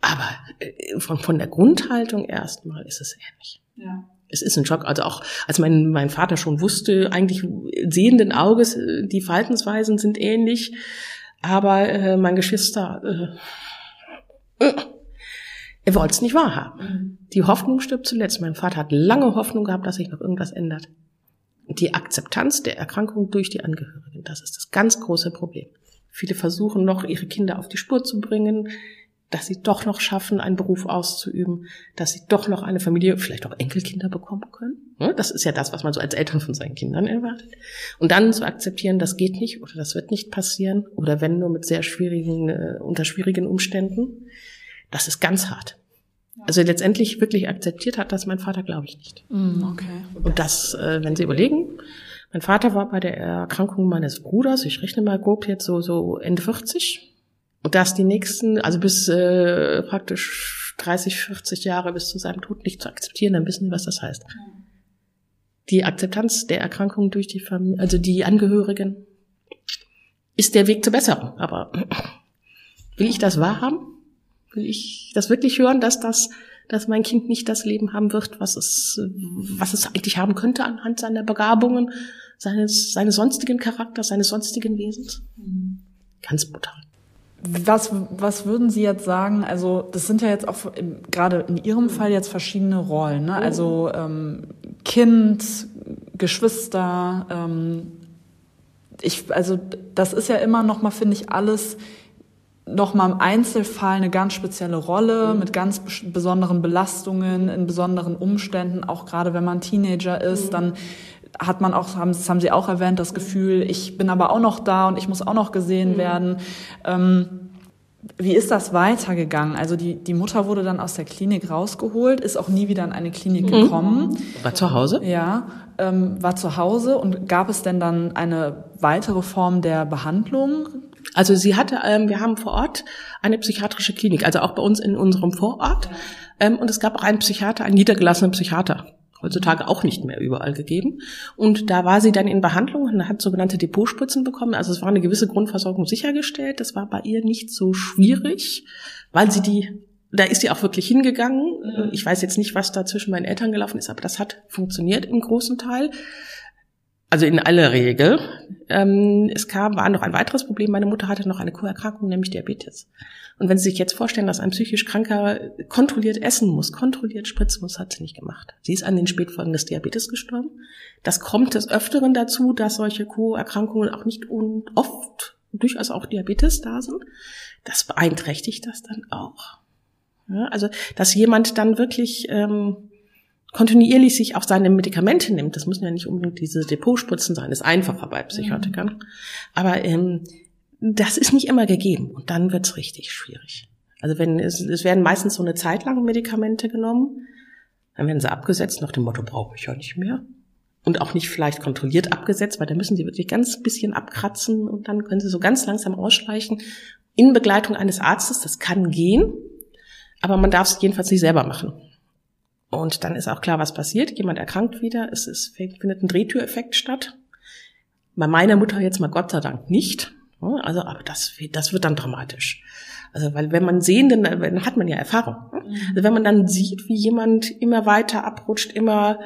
Aber äh, von, von der Grundhaltung erstmal ist es ähnlich. Ja. Es ist ein Schock. Also auch als mein, mein Vater schon wusste, eigentlich sehenden Auges, äh, die Verhaltensweisen sind ähnlich aber äh, mein Geschwister, äh, äh, er wollte es nicht wahrhaben. Mhm. Die Hoffnung stirbt zuletzt. Mein Vater hat lange Hoffnung gehabt, dass sich noch irgendwas ändert. Die Akzeptanz der Erkrankung durch die Angehörigen, das ist das ganz große Problem. Viele versuchen noch, ihre Kinder auf die Spur zu bringen, dass sie doch noch schaffen, einen Beruf auszuüben, dass sie doch noch eine Familie, vielleicht auch Enkelkinder bekommen können. Das ist ja das, was man so als Eltern von seinen Kindern erwartet. Und dann zu akzeptieren, das geht nicht oder das wird nicht passieren oder wenn nur mit sehr schwierigen, äh, unter schwierigen Umständen, das ist ganz hart. Also letztendlich wirklich akzeptiert hat das mein Vater, glaube ich nicht. Mm, okay. Und das, äh, wenn Sie überlegen, Mein Vater war bei der Erkrankung meines Bruders, ich rechne mal grob jetzt so, so Ende 40. Und das die nächsten, also bis äh, praktisch 30, 40 Jahre bis zu seinem Tod nicht zu akzeptieren, dann wissen Sie, was das heißt. Die Akzeptanz der Erkrankung durch die Familie, also die Angehörigen, ist der Weg zur Besserung. Aber will ich das wahrhaben? Will ich das wirklich hören, dass das, dass mein Kind nicht das Leben haben wird, was es, was es eigentlich haben könnte anhand seiner Begabungen, seines, seines sonstigen Charakters, seines sonstigen Wesens? Ganz brutal. Was, was würden Sie jetzt sagen? Also das sind ja jetzt auch gerade in Ihrem Fall jetzt verschiedene Rollen. Ne? Also ähm, Kind, Geschwister. Ähm, ich, also das ist ja immer noch mal finde ich alles noch mal im Einzelfall eine ganz spezielle Rolle mit ganz besonderen Belastungen in besonderen Umständen. Auch gerade wenn man Teenager ist, dann hat man auch, haben, das haben Sie auch erwähnt, das Gefühl, ich bin aber auch noch da und ich muss auch noch gesehen mhm. werden. Ähm, wie ist das weitergegangen? Also die, die Mutter wurde dann aus der Klinik rausgeholt, ist auch nie wieder in eine Klinik mhm. gekommen. War zu Hause? Ja, ähm, war zu Hause. Und gab es denn dann eine weitere Form der Behandlung? Also sie hatte, ähm, wir haben vor Ort eine psychiatrische Klinik, also auch bei uns in unserem Vorort. Ähm, und es gab auch einen Psychiater, einen niedergelassenen Psychiater heutzutage auch nicht mehr überall gegeben. Und da war sie dann in Behandlung und hat sogenannte Depotspritzen bekommen. Also es war eine gewisse Grundversorgung sichergestellt. Das war bei ihr nicht so schwierig, weil sie die da ist sie auch wirklich hingegangen. Ich weiß jetzt nicht, was da zwischen meinen Eltern gelaufen ist, aber das hat funktioniert im großen Teil. Also in aller Regel. Ähm, es kam, war noch ein weiteres Problem. Meine Mutter hatte noch eine Co-Erkrankung, nämlich Diabetes. Und wenn Sie sich jetzt vorstellen, dass ein psychisch Kranker kontrolliert essen muss, kontrolliert spritzen muss, hat sie nicht gemacht. Sie ist an den Spätfolgen des Diabetes gestorben. Das kommt des Öfteren dazu, dass solche Co-Erkrankungen auch nicht und oft durchaus auch Diabetes da sind. Das beeinträchtigt das dann auch. Ja, also, dass jemand dann wirklich ähm, kontinuierlich sich auch seine Medikamente nimmt, das müssen ja nicht unbedingt diese Depotspritzen sein, ist einfacher bei Psychotikern. Mhm. Aber ähm, das ist nicht immer gegeben und dann wird's richtig schwierig. Also wenn es, es werden meistens so eine Zeit lang Medikamente genommen, dann werden sie abgesetzt nach dem Motto brauche ich ja nicht mehr und auch nicht vielleicht kontrolliert abgesetzt, weil da müssen sie wirklich ganz bisschen abkratzen und dann können sie so ganz langsam ausschleichen in Begleitung eines Arztes. Das kann gehen, aber man darf es jedenfalls nicht selber machen. Und dann ist auch klar, was passiert. Jemand erkrankt wieder, es ist, findet ein Drehtüreffekt statt. Bei meiner Mutter jetzt mal Gott sei Dank nicht. Also, aber das, das wird dann dramatisch. Also, weil wenn man sehen, dann, dann hat man ja Erfahrung. Also, wenn man dann sieht, wie jemand immer weiter abrutscht, immer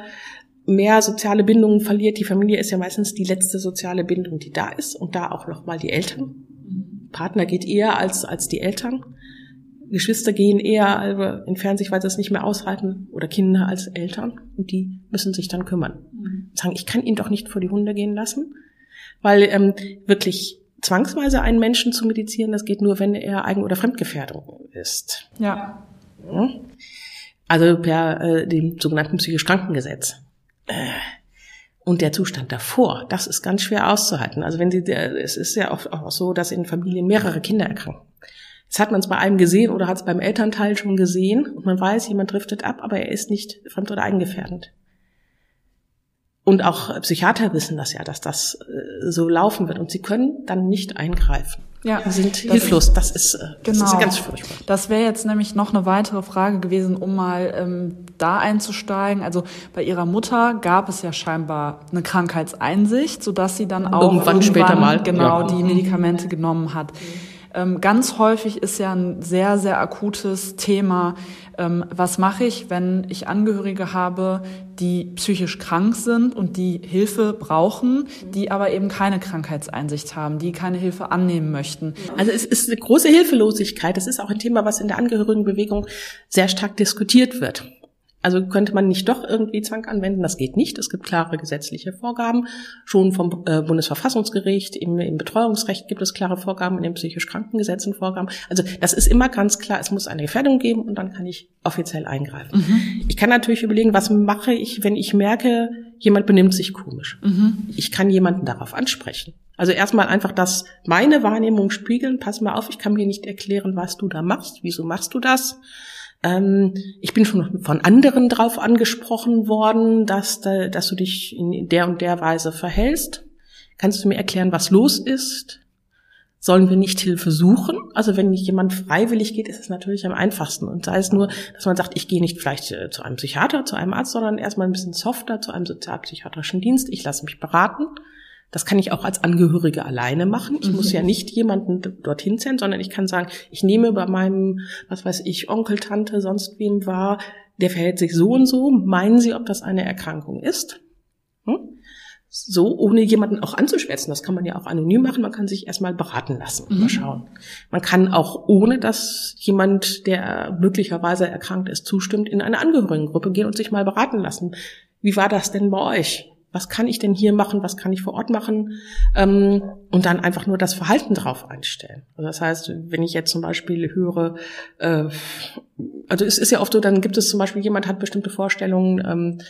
mehr soziale Bindungen verliert. Die Familie ist ja meistens die letzte soziale Bindung, die da ist. Und da auch nochmal die Eltern. Partner geht eher als, als die Eltern. Geschwister gehen eher, also entfernen sich, weil sie es nicht mehr aushalten. Oder Kinder als Eltern. Und die müssen sich dann kümmern. Mhm. Sagen, ich kann ihn doch nicht vor die Hunde gehen lassen. Weil ähm, wirklich zwangsweise einen Menschen zu medizieren, das geht nur, wenn er Eigen- oder Fremdgefährdung ist. Ja. Also per äh, dem sogenannten psychisch Krankengesetz. Äh, und der Zustand davor, das ist ganz schwer auszuhalten. Also wenn sie, es ist ja oft auch so, dass in Familien mehrere Kinder erkranken. Jetzt hat man es bei einem gesehen oder hat es beim Elternteil schon gesehen und man weiß, jemand driftet ab, aber er ist nicht fremd- oder eigengefährdend. Und auch Psychiater wissen das ja, dass das äh, so laufen wird. Und sie können dann nicht eingreifen. Ja, sie sind hilflos. Das ist, äh, das genau. ist ganz furchtbar. Das wäre jetzt nämlich noch eine weitere Frage gewesen, um mal ähm, da einzusteigen. Also bei ihrer Mutter gab es ja scheinbar eine Krankheitseinsicht, sodass sie dann auch irgendwann, irgendwann später mal genau ja. die Medikamente genommen hat. Ähm, ganz häufig ist ja ein sehr, sehr akutes Thema, was mache ich, wenn ich Angehörige habe, die psychisch krank sind und die Hilfe brauchen, die aber eben keine Krankheitseinsicht haben, die keine Hilfe annehmen möchten. Also es ist eine große Hilfelosigkeit. Das ist auch ein Thema, was in der Angehörigenbewegung sehr stark diskutiert wird. Also könnte man nicht doch irgendwie Zwang anwenden? Das geht nicht. Es gibt klare gesetzliche Vorgaben. Schon vom äh, Bundesverfassungsgericht, im, im Betreuungsrecht gibt es klare Vorgaben, in den psychisch Krankengesetzen Vorgaben. Also das ist immer ganz klar, es muss eine Gefährdung geben und dann kann ich offiziell eingreifen. Mhm. Ich kann natürlich überlegen, was mache ich, wenn ich merke, jemand benimmt sich komisch. Mhm. Ich kann jemanden darauf ansprechen. Also erstmal einfach das meine Wahrnehmung spiegeln. Pass mal auf, ich kann mir nicht erklären, was du da machst. Wieso machst du das? Ähm, ich bin schon von anderen drauf angesprochen worden, dass, dass du dich in der und der Weise verhältst. Kannst du mir erklären, was los ist? Sollen wir nicht Hilfe suchen? Also wenn jemand freiwillig geht, ist es natürlich am einfachsten. Und sei es nur, dass man sagt, ich gehe nicht vielleicht äh, zu einem Psychiater, zu einem Arzt, sondern erstmal ein bisschen softer zu einem sozialpsychiatrischen Dienst. Ich lasse mich beraten. Das kann ich auch als Angehörige alleine machen. Ich mhm. muss ja nicht jemanden dorthin senden, sondern ich kann sagen, ich nehme bei meinem, was weiß ich, Onkel, Tante, sonst wem war, der verhält sich so und so. Meinen Sie, ob das eine Erkrankung ist? Hm? So, ohne jemanden auch anzuschwätzen. Das kann man ja auch anonym machen. Man kann sich erstmal beraten lassen. Mhm. Mal schauen. Man kann auch, ohne dass jemand, der möglicherweise erkrankt ist, zustimmt, in eine Angehörigengruppe gehen und sich mal beraten lassen. Wie war das denn bei euch? Was kann ich denn hier machen, was kann ich vor Ort machen ähm, und dann einfach nur das Verhalten drauf einstellen. Also das heißt, wenn ich jetzt zum Beispiel höre, äh, also es ist ja oft so, dann gibt es zum Beispiel, jemand hat bestimmte Vorstellungen ähm,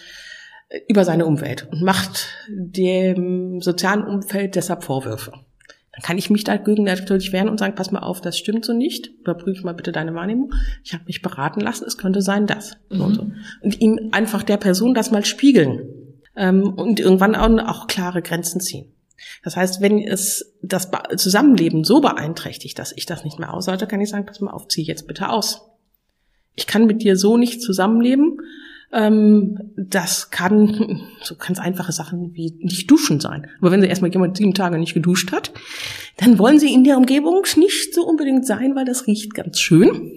über seine Umwelt und macht dem sozialen Umfeld deshalb Vorwürfe. Dann kann ich mich dagegen natürlich wehren und sagen, pass mal auf, das stimmt so nicht. Überprüfe mal bitte deine Wahrnehmung. Ich habe mich beraten lassen, es könnte sein, das. Mhm. Und, so. und ihm einfach der Person das mal spiegeln ähm, und irgendwann auch, auch klare Grenzen ziehen. Das heißt, wenn es das Zusammenleben so beeinträchtigt, dass ich das nicht mehr aushalte, kann ich sagen, pass mal auf, zieh jetzt bitte aus. Ich kann mit dir so nicht zusammenleben. Ähm, das kann so ganz einfache Sachen wie nicht duschen sein. Aber wenn sie erstmal jemand sieben Tage nicht geduscht hat, dann wollen sie in der Umgebung nicht so unbedingt sein, weil das riecht ganz schön.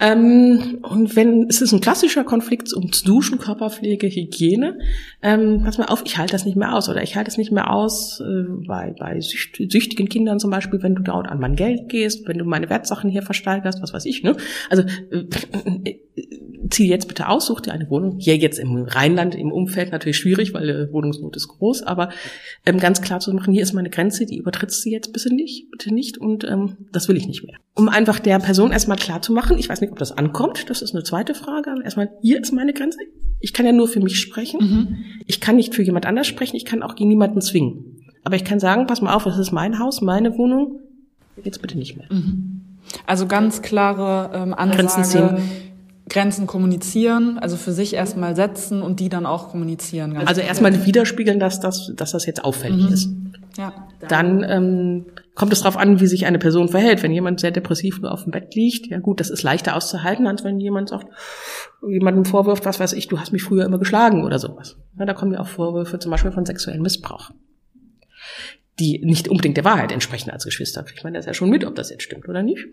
Ähm, und wenn es ist ein klassischer Konflikt ums Duschen, Körperpflege, Hygiene, ähm, pass mal auf, ich halte das nicht mehr aus oder ich halte es nicht mehr aus äh, bei, bei sücht, süchtigen Kindern zum Beispiel, wenn du dort an mein Geld gehst, wenn du meine Wertsachen hier versteigerst, was weiß ich. Ne? Also äh, äh, zieh jetzt bitte aus, such dir eine Wohnung. Hier jetzt im Rheinland, im Umfeld natürlich schwierig, weil äh, Wohnungsnot ist groß, aber ähm, ganz klar zu machen, hier ist meine Grenze, die übertrittst du jetzt bitte nicht, bitte nicht und ähm, das will ich nicht mehr. Um einfach der Person erstmal klar zu machen, ich weiß nicht, ob das ankommt, das ist eine zweite Frage, erstmal, hier ist meine Grenze. Ich kann ja nur für mich sprechen. Mhm. Ich kann nicht für jemand anders sprechen, ich kann auch gegen niemanden zwingen. Aber ich kann sagen, pass mal auf, das ist mein Haus, meine Wohnung, jetzt bitte nicht mehr. Mhm. Also ganz klare ähm, Ansage. Grenzen ziehen Grenzen kommunizieren, also für sich erstmal setzen und die dann auch kommunizieren. also erstmal widerspiegeln, dass das, dass das jetzt auffällig mhm. ist. Ja. Dann ähm, kommt es darauf an, wie sich eine Person verhält. Wenn jemand sehr depressiv nur auf dem Bett liegt, ja gut, das ist leichter auszuhalten, als wenn jemand sagt, jemandem vorwirft, was weiß ich, du hast mich früher immer geschlagen oder sowas. Ja, da kommen ja auch Vorwürfe zum Beispiel von sexuellem Missbrauch die nicht unbedingt der Wahrheit entsprechen als Geschwister. Ich meine das ja schon mit, ob das jetzt stimmt oder nicht.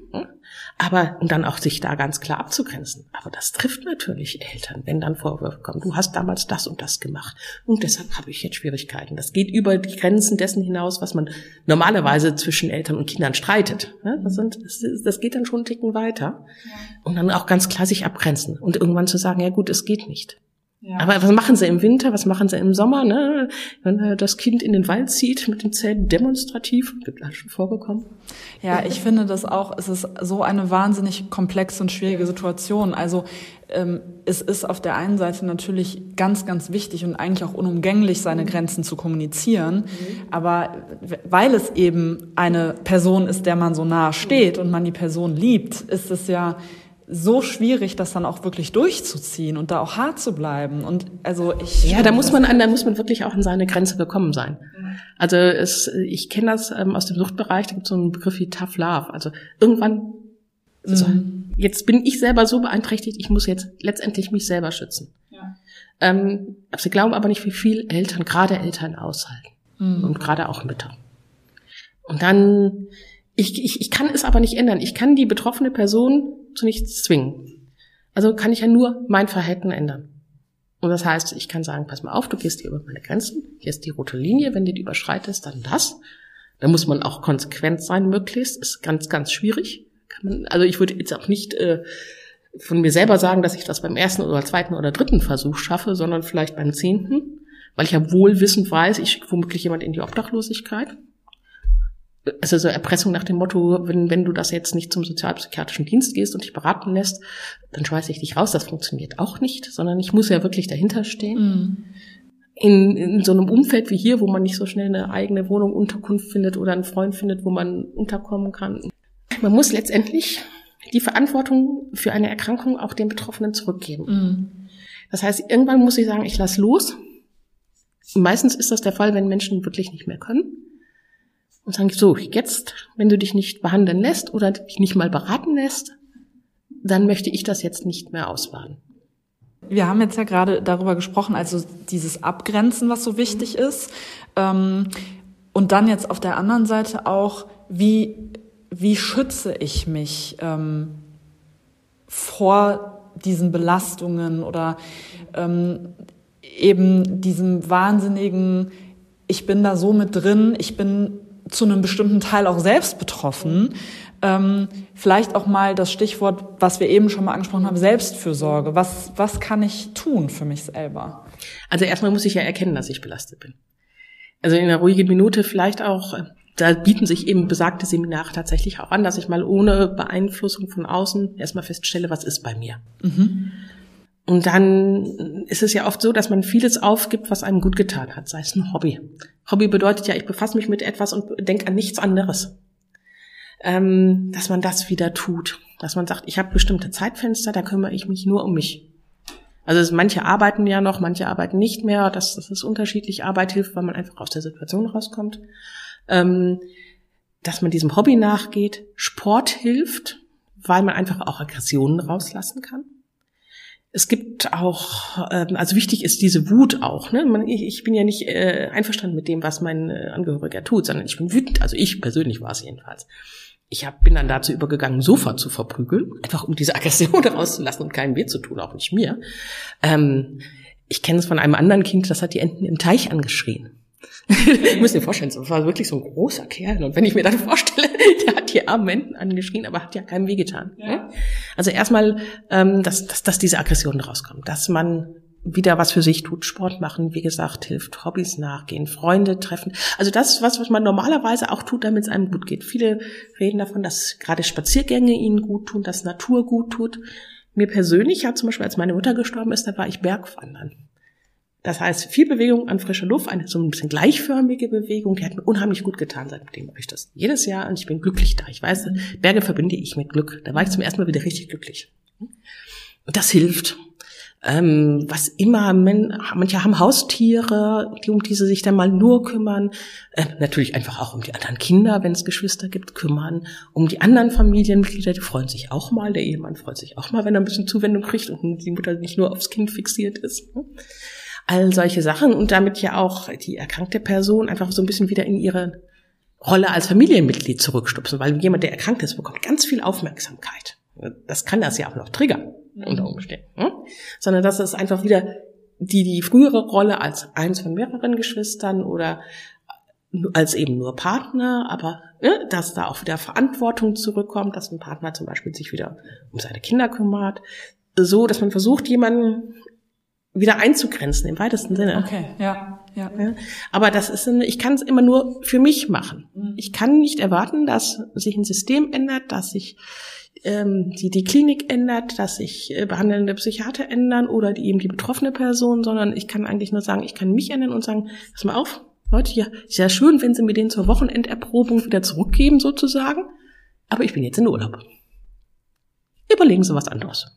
Aber und dann auch sich da ganz klar abzugrenzen. Aber das trifft natürlich Eltern, wenn dann Vorwürfe kommen. Du hast damals das und das gemacht und deshalb habe ich jetzt Schwierigkeiten. Das geht über die Grenzen dessen hinaus, was man normalerweise zwischen Eltern und Kindern streitet. Das, sind, das geht dann schon einen Ticken weiter. Und dann auch ganz klar sich abgrenzen und irgendwann zu sagen, ja gut, es geht nicht. Ja. Aber was machen sie im Winter, was machen sie im Sommer, ne? Wenn äh, das Kind in den Wald zieht mit dem Zelt demonstrativ, gibt alles schon vorgekommen. Ja, ich finde das auch, es ist so eine wahnsinnig komplexe und schwierige Situation. Also ähm, es ist auf der einen Seite natürlich ganz, ganz wichtig und eigentlich auch unumgänglich, seine mhm. Grenzen zu kommunizieren. Mhm. Aber weil es eben eine Person ist, der man so nahe steht und man die Person liebt, ist es ja so schwierig, das dann auch wirklich durchzuziehen und da auch hart zu bleiben. Und also ich ja, da muss man an, da muss man wirklich auch an seine Grenze gekommen sein. Also es, ich kenne das ähm, aus dem Suchtbereich. Da gibt es so einen Begriff wie Tough Love. Also irgendwann, also mhm. jetzt bin ich selber so beeinträchtigt, ich muss jetzt letztendlich mich selber schützen. Ja. Ähm, sie glauben aber nicht, wie viel Eltern, gerade Eltern aushalten mhm. und gerade auch Mütter. Und dann ich, ich, ich kann es aber nicht ändern. Ich kann die betroffene Person zu nichts zwingen. Also kann ich ja nur mein Verhalten ändern. Und das heißt, ich kann sagen, pass mal auf, du gehst hier über meine Grenzen, hier ist die rote Linie, wenn du die überschreitest, dann das. Da muss man auch konsequent sein, möglichst. Ist ganz, ganz schwierig. Man, also ich würde jetzt auch nicht äh, von mir selber sagen, dass ich das beim ersten oder zweiten oder dritten Versuch schaffe, sondern vielleicht beim zehnten, weil ich ja wohlwissend weiß, ich schicke womöglich jemand in die Obdachlosigkeit also so Erpressung nach dem Motto, wenn, wenn du das jetzt nicht zum sozialpsychiatrischen Dienst gehst und dich beraten lässt, dann schmeiße ich dich raus. Das funktioniert auch nicht, sondern ich muss ja wirklich dahinter stehen. Mhm. In, in so einem Umfeld wie hier, wo man nicht so schnell eine eigene Wohnung, Unterkunft findet oder einen Freund findet, wo man unterkommen kann. Man muss letztendlich die Verantwortung für eine Erkrankung auch den Betroffenen zurückgeben. Mhm. Das heißt, irgendwann muss ich sagen, ich lass los. Meistens ist das der Fall, wenn Menschen wirklich nicht mehr können. Und sagen, so, jetzt, wenn du dich nicht behandeln lässt oder dich nicht mal beraten lässt, dann möchte ich das jetzt nicht mehr ausbaden. Wir haben jetzt ja gerade darüber gesprochen, also dieses Abgrenzen, was so wichtig ist. Ähm, und dann jetzt auf der anderen Seite auch, wie, wie schütze ich mich ähm, vor diesen Belastungen oder ähm, eben diesem wahnsinnigen, ich bin da so mit drin, ich bin zu einem bestimmten Teil auch selbst betroffen. Ähm, vielleicht auch mal das Stichwort, was wir eben schon mal angesprochen haben, Selbstfürsorge. Was, was kann ich tun für mich selber? Also erstmal muss ich ja erkennen, dass ich belastet bin. Also in einer ruhigen Minute vielleicht auch, da bieten sich eben besagte Seminare tatsächlich auch an, dass ich mal ohne Beeinflussung von außen erstmal feststelle, was ist bei mir. Mhm. Und dann ist es ja oft so, dass man vieles aufgibt, was einem gut getan hat, sei es ein Hobby. Hobby bedeutet ja, ich befasse mich mit etwas und denke an nichts anderes. Ähm, dass man das wieder tut. Dass man sagt, ich habe bestimmte Zeitfenster, da kümmere ich mich nur um mich. Also es, manche arbeiten ja noch, manche arbeiten nicht mehr. Das, das ist unterschiedlich. Arbeit hilft, weil man einfach aus der Situation rauskommt. Ähm, dass man diesem Hobby nachgeht. Sport hilft, weil man einfach auch Aggressionen rauslassen kann. Es gibt auch, ähm, also wichtig ist diese Wut auch. Ne? Ich bin ja nicht äh, einverstanden mit dem, was mein äh, Angehöriger tut, sondern ich bin wütend. Also ich persönlich war es jedenfalls. Ich hab, bin dann dazu übergegangen, Sofa zu verprügeln, einfach um diese Aggression rauszulassen und keinen weh zu tun, auch nicht mir. Ähm, ich kenne es von einem anderen Kind, das hat die Enten im Teich angeschrien. ich muss dir vorstellen, das war wirklich so ein großer Kerl. Und wenn ich mir dann vorstelle, der hat die armen angeschrien, aber hat ja keinem wehgetan. Ja. Ne? Also erstmal, ähm, dass, dass, dass diese Aggression rauskommt, dass man wieder was für sich tut, Sport machen, wie gesagt, hilft, Hobbys nachgehen, Freunde treffen. Also das, was, was man normalerweise auch tut, damit es einem gut geht. Viele reden davon, dass gerade Spaziergänge ihnen gut tun, dass Natur gut tut. Mir persönlich hat zum Beispiel, als meine Mutter gestorben ist, da war ich Bergwandern. Das heißt, viel Bewegung an frischer Luft, eine so ein bisschen gleichförmige Bewegung, die hat mir unheimlich gut getan. Seitdem mache ich das jedes Jahr und ich bin glücklich da. Ich weiß, Berge verbinde ich mit Glück. Da war ich zum ersten Mal wieder richtig glücklich. Und das hilft. Ähm, was immer, manche haben Haustiere, die, um die sie sich dann mal nur kümmern. Äh, natürlich einfach auch um die anderen Kinder, wenn es Geschwister gibt, kümmern. Um die anderen Familienmitglieder, die freuen sich auch mal. Der Ehemann freut sich auch mal, wenn er ein bisschen Zuwendung kriegt und die Mutter nicht nur aufs Kind fixiert ist all solche Sachen und damit ja auch die erkrankte Person einfach so ein bisschen wieder in ihre Rolle als Familienmitglied zurückstupsen, weil jemand, der erkrankt ist, bekommt ganz viel Aufmerksamkeit. Das kann das ja auch noch triggern unter mhm. Umständen. Hm? Sondern dass es einfach wieder die, die frühere Rolle als eins von mehreren Geschwistern oder als eben nur Partner, aber ne, dass da auch wieder Verantwortung zurückkommt, dass ein Partner zum Beispiel sich wieder um seine Kinder kümmert, so, dass man versucht, jemanden wieder einzugrenzen im weitesten Sinne. Okay, ja, ja. ja aber das ist, eine, ich kann es immer nur für mich machen. Mhm. Ich kann nicht erwarten, dass sich ein System ändert, dass sich ähm, die, die Klinik ändert, dass sich äh, behandelnde Psychiater ändern oder die, eben die betroffene Person, sondern ich kann eigentlich nur sagen, ich kann mich ändern und sagen, pass mal auf, Leute, ja, ist ja schön, wenn Sie mir den zur Wochenenderprobung wieder zurückgeben sozusagen, aber ich bin jetzt in Urlaub. Überlegen Sie was anderes.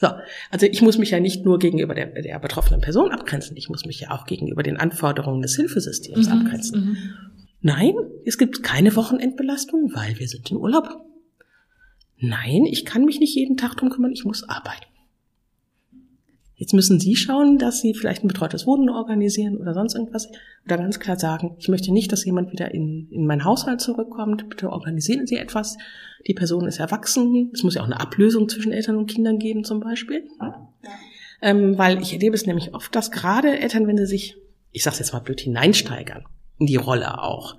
So, also ich muss mich ja nicht nur gegenüber der, der betroffenen Person abgrenzen, ich muss mich ja auch gegenüber den Anforderungen des Hilfesystems mhm, abgrenzen. Mhm. Nein, es gibt keine Wochenendbelastung, weil wir sind in Urlaub. Nein, ich kann mich nicht jeden Tag drum kümmern, ich muss arbeiten. Jetzt müssen Sie schauen, dass Sie vielleicht ein betreutes Wohnen organisieren oder sonst irgendwas. Oder ganz klar sagen, ich möchte nicht, dass jemand wieder in, in meinen Haushalt zurückkommt. Bitte organisieren Sie etwas. Die Person ist erwachsen. Es muss ja auch eine Ablösung zwischen Eltern und Kindern geben zum Beispiel. Ähm, weil ich erlebe es nämlich oft, dass gerade Eltern, wenn sie sich, ich sag's jetzt mal blöd, hineinsteigern, in die Rolle auch,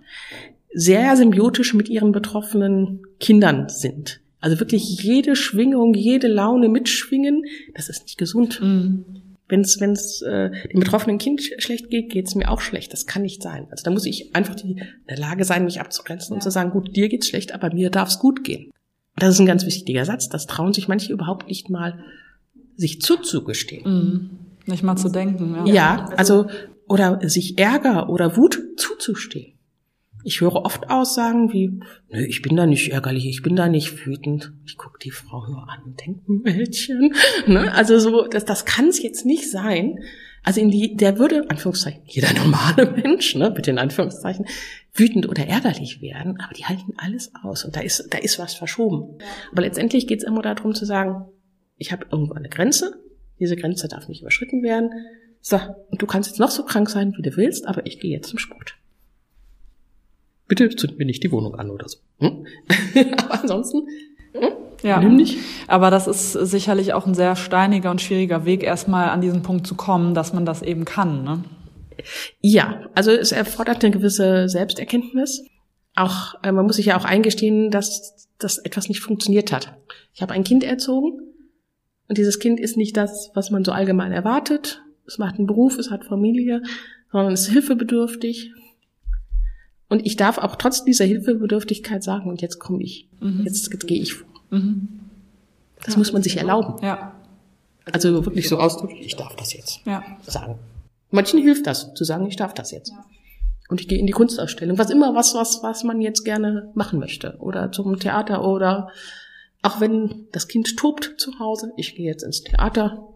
sehr symbiotisch mit ihren betroffenen Kindern sind also wirklich jede Schwingung, jede Laune mitschwingen, das ist nicht gesund. Mhm. Wenn es wenn's, äh, dem betroffenen Kind schlecht geht, geht es mir auch schlecht. Das kann nicht sein. Also da muss ich einfach die, in der Lage sein, mich abzugrenzen ja. und zu sagen, gut, dir geht's schlecht, aber mir darf es gut gehen. Das ist ein ganz wichtiger Satz. Das trauen sich manche überhaupt nicht mal, sich zuzugestehen. Mhm. Nicht mal zu denken. Ja, ja also oder sich Ärger oder Wut zuzustehen. Ich höre oft Aussagen wie, nö, ich bin da nicht ärgerlich, ich bin da nicht wütend. Ich gucke die Frau nur an und denke, Mädchen. Ne? Also so, das, das kann es jetzt nicht sein. Also in die, der würde, Anführungszeichen, jeder normale Mensch, ne, bitte in Anführungszeichen, wütend oder ärgerlich werden, aber die halten alles aus und da ist, da ist was verschoben. Aber letztendlich geht es immer darum zu sagen, ich habe irgendwo eine Grenze, diese Grenze darf nicht überschritten werden. So, und du kannst jetzt noch so krank sein, wie du willst, aber ich gehe jetzt zum Sport bitte zünd mir nicht die Wohnung an oder so. Hm? Aber ansonsten, hm? ja. nimm nicht. Aber das ist sicherlich auch ein sehr steiniger und schwieriger Weg, erstmal an diesen Punkt zu kommen, dass man das eben kann. Ne? Ja, also es erfordert eine gewisse Selbsterkenntnis. Auch äh, man muss sich ja auch eingestehen, dass das etwas nicht funktioniert hat. Ich habe ein Kind erzogen und dieses Kind ist nicht das, was man so allgemein erwartet. Es macht einen Beruf, es hat Familie, sondern es ist hilfebedürftig, und ich darf auch trotz dieser Hilfebedürftigkeit sagen, und jetzt komme ich, mhm. jetzt, jetzt gehe ich vor. Mhm. Das ja. muss man sich erlauben. Ja. Also wirklich so ausdrücken, ich darf das jetzt ja. sagen. Manchen hilft das, zu sagen, ich darf das jetzt. Ja. Und ich gehe in die Kunstausstellung, was immer was, was, was man jetzt gerne machen möchte. Oder zum Theater oder auch wenn das Kind tobt zu Hause, ich gehe jetzt ins Theater,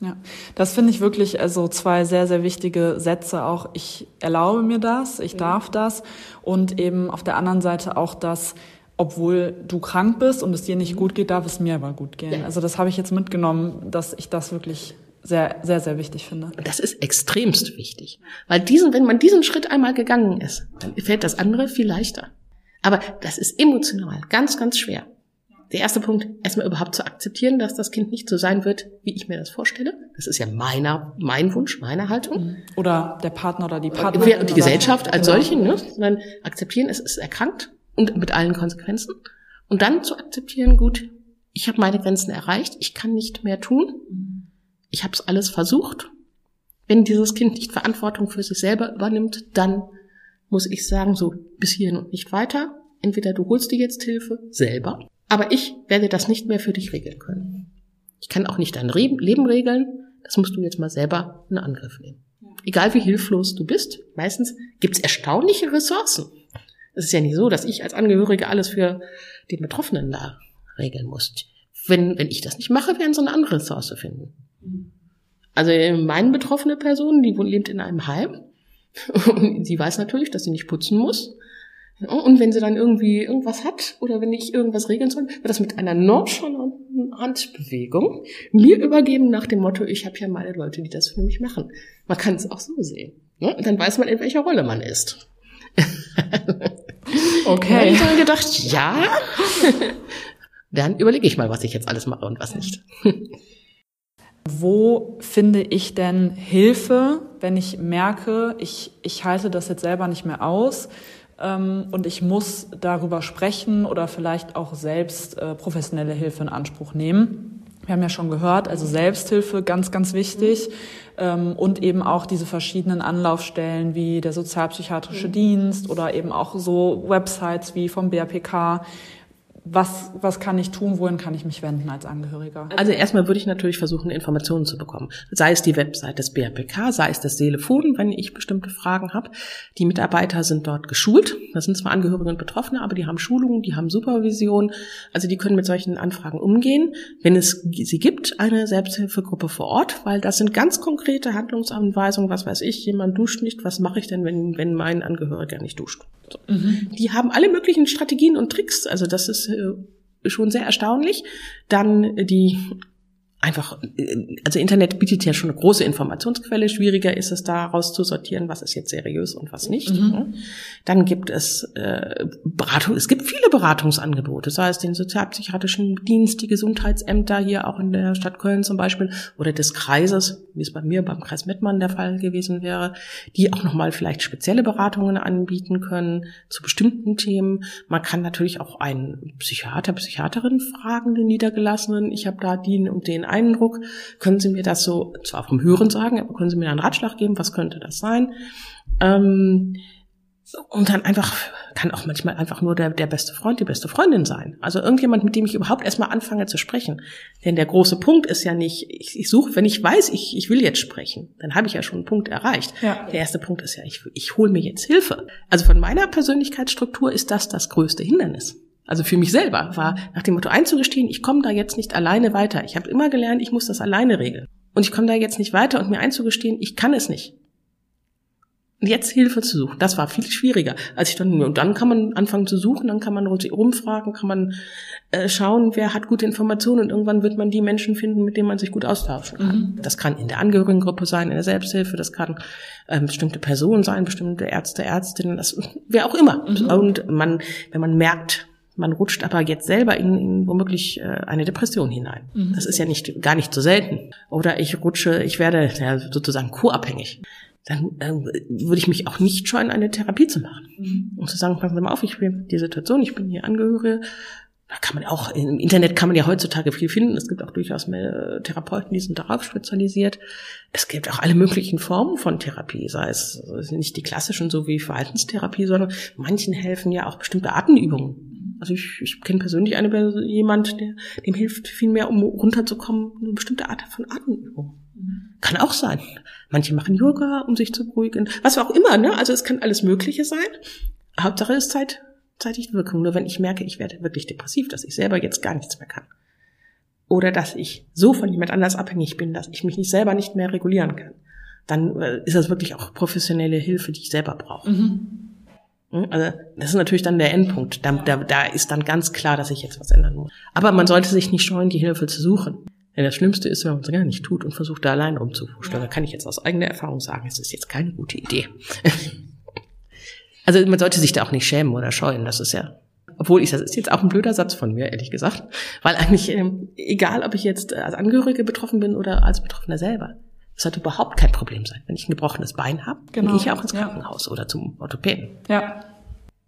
ja, das finde ich wirklich also zwei sehr, sehr wichtige Sätze auch. Ich erlaube mir das, ich darf das und eben auf der anderen Seite auch das, obwohl du krank bist und es dir nicht gut geht, darf es mir aber gut gehen. Ja. Also das habe ich jetzt mitgenommen, dass ich das wirklich sehr, sehr, sehr wichtig finde. Das ist extremst wichtig. Weil diesen, wenn man diesen Schritt einmal gegangen ist, dann fällt das andere viel leichter. Aber das ist emotional ganz, ganz schwer der erste Punkt, erstmal überhaupt zu akzeptieren, dass das Kind nicht so sein wird, wie ich mir das vorstelle. Das ist ja meiner, mein Wunsch, meine Haltung. Mhm. Oder der Partner oder die Partnerin. Und die Gesellschaft als genau. solche, ne? sondern akzeptieren, es ist erkrankt und mit allen Konsequenzen. Und dann zu akzeptieren, gut, ich habe meine Grenzen erreicht, ich kann nicht mehr tun. Ich habe es alles versucht. Wenn dieses Kind nicht Verantwortung für sich selber übernimmt, dann muss ich sagen, so bis hierhin und nicht weiter. Entweder du holst dir jetzt Hilfe selber aber ich werde das nicht mehr für dich regeln können. Ich kann auch nicht dein Leben regeln. Das musst du jetzt mal selber in Angriff nehmen. Egal wie hilflos du bist, meistens gibt's erstaunliche Ressourcen. Es ist ja nicht so, dass ich als Angehörige alles für den Betroffenen da regeln muss. Wenn, wenn ich das nicht mache, werden sie eine andere Ressource finden. Also meine betroffene Person, die lebt in einem Heim und sie weiß natürlich, dass sie nicht putzen muss. Und wenn sie dann irgendwie irgendwas hat oder wenn ich irgendwas regeln soll, wird das mit einer nonchalanten Handbewegung mir übergeben nach dem Motto, ich habe ja meine Leute, die das für mich machen. Man kann es auch so sehen. Ne? Und dann weiß man, in welcher Rolle man ist. Okay. ich habe gedacht, ja, dann überlege ich mal, was ich jetzt alles mache und was nicht. Wo finde ich denn Hilfe, wenn ich merke, ich, ich halte das jetzt selber nicht mehr aus? Ähm, und ich muss darüber sprechen oder vielleicht auch selbst äh, professionelle Hilfe in Anspruch nehmen. Wir haben ja schon gehört, also Selbsthilfe ganz, ganz wichtig. Ähm, und eben auch diese verschiedenen Anlaufstellen wie der sozialpsychiatrische Dienst oder eben auch so Websites wie vom BRPK, was, was kann ich tun, wohin kann ich mich wenden als Angehöriger? Also erstmal würde ich natürlich versuchen, Informationen zu bekommen. Sei es die Website des BRPK, sei es das Telefon, wenn ich bestimmte Fragen habe. Die Mitarbeiter sind dort geschult. Das sind zwar Angehörige und Betroffene, aber die haben Schulungen, die haben Supervision. Also die können mit solchen Anfragen umgehen. Wenn es sie gibt, eine Selbsthilfegruppe vor Ort, weil das sind ganz konkrete Handlungsanweisungen. Was weiß ich, jemand duscht nicht. Was mache ich denn, wenn, wenn mein Angehöriger nicht duscht? Mhm. Die haben alle möglichen Strategien und Tricks. Also das ist äh, schon sehr erstaunlich. Dann die einfach, also Internet bietet ja schon eine große Informationsquelle. Schwieriger ist es da rauszusortieren, was ist jetzt seriös und was nicht. Mhm. Dann gibt es äh, Beratung, es gibt viele Beratungsangebote, sei es den sozialpsychiatrischen Dienst, die Gesundheitsämter hier auch in der Stadt Köln zum Beispiel oder des Kreises, wie es bei mir beim Kreis Mettmann der Fall gewesen wäre, die auch nochmal vielleicht spezielle Beratungen anbieten können zu bestimmten Themen. Man kann natürlich auch einen Psychiater, Psychiaterin fragen, den Niedergelassenen. Ich habe da den und den Eindruck? Können Sie mir das so, zwar vom Hören sagen, aber können Sie mir einen Ratschlag geben? Was könnte das sein? Ähm, und dann einfach, kann auch manchmal einfach nur der, der beste Freund, die beste Freundin sein. Also irgendjemand, mit dem ich überhaupt erstmal anfange zu sprechen. Denn der große Punkt ist ja nicht, ich, ich suche, wenn ich weiß, ich, ich will jetzt sprechen, dann habe ich ja schon einen Punkt erreicht. Ja. Der erste Punkt ist ja, ich, ich hole mir jetzt Hilfe. Also von meiner Persönlichkeitsstruktur ist das das größte Hindernis. Also für mich selber war nach dem Motto einzugestehen, ich komme da jetzt nicht alleine weiter. Ich habe immer gelernt, ich muss das alleine regeln. Und ich komme da jetzt nicht weiter und mir einzugestehen, ich kann es nicht. Und jetzt Hilfe zu suchen, das war viel schwieriger. Als ich dann, und dann kann man anfangen zu suchen, dann kann man rumfragen, kann man äh, schauen, wer hat gute Informationen und irgendwann wird man die Menschen finden, mit denen man sich gut austauschen kann. Mhm. Das kann in der Angehörigengruppe sein, in der Selbsthilfe, das kann ähm, bestimmte Personen sein, bestimmte Ärzte, Ärztinnen, das wer auch immer. Mhm. Und man, wenn man merkt, man rutscht aber jetzt selber in, in womöglich äh, eine Depression hinein. Mhm. Das ist ja nicht gar nicht so selten. Oder ich rutsche, ich werde ja, sozusagen co-abhängig dann äh, würde ich mich auch nicht scheuen, eine Therapie zu machen. Mhm. Und zu sagen, passen Sie mal auf, ich bin die Situation, ich bin hier Angehörige. Da kann man auch, im Internet kann man ja heutzutage viel finden. Es gibt auch durchaus mehr Therapeuten, die sind darauf spezialisiert. Es gibt auch alle möglichen Formen von Therapie, sei es nicht die klassischen, so wie Verhaltenstherapie, sondern manchen helfen ja auch bestimmte Atemübungen. Also ich, ich kenne persönlich eine jemand, der dem hilft viel mehr, um runterzukommen, eine bestimmte Art von Atemübung. Kann auch sein. Manche machen Yoga, um sich zu beruhigen. Was auch immer, ne? Also es kann alles Mögliche sein. Hauptsache ist Zeit, zeitige Wirkung. Nur wenn ich merke, ich werde wirklich depressiv, dass ich selber jetzt gar nichts mehr kann. Oder dass ich so von jemand anders abhängig bin, dass ich mich nicht selber nicht mehr regulieren kann. Dann äh, ist das wirklich auch professionelle Hilfe, die ich selber brauche. Mhm. Hm? Also das ist natürlich dann der Endpunkt. Da, da, da ist dann ganz klar, dass ich jetzt was ändern muss. Aber man sollte sich nicht scheuen, die Hilfe zu suchen. Denn das Schlimmste ist, wenn man es gar nicht tut und versucht, da allein rumzufuschen. Da kann ich jetzt aus eigener Erfahrung sagen, es ist jetzt keine gute Idee. also man sollte sich da auch nicht schämen oder scheuen. Das ist ja, obwohl ich, das ist jetzt auch ein blöder Satz von mir, ehrlich gesagt. Weil eigentlich, ähm, egal ob ich jetzt als Angehörige betroffen bin oder als Betroffener selber, das sollte überhaupt kein Problem sein. Wenn ich ein gebrochenes Bein habe, genau. gehe ich auch ins Krankenhaus ja. oder zum Orthopäden. Ja.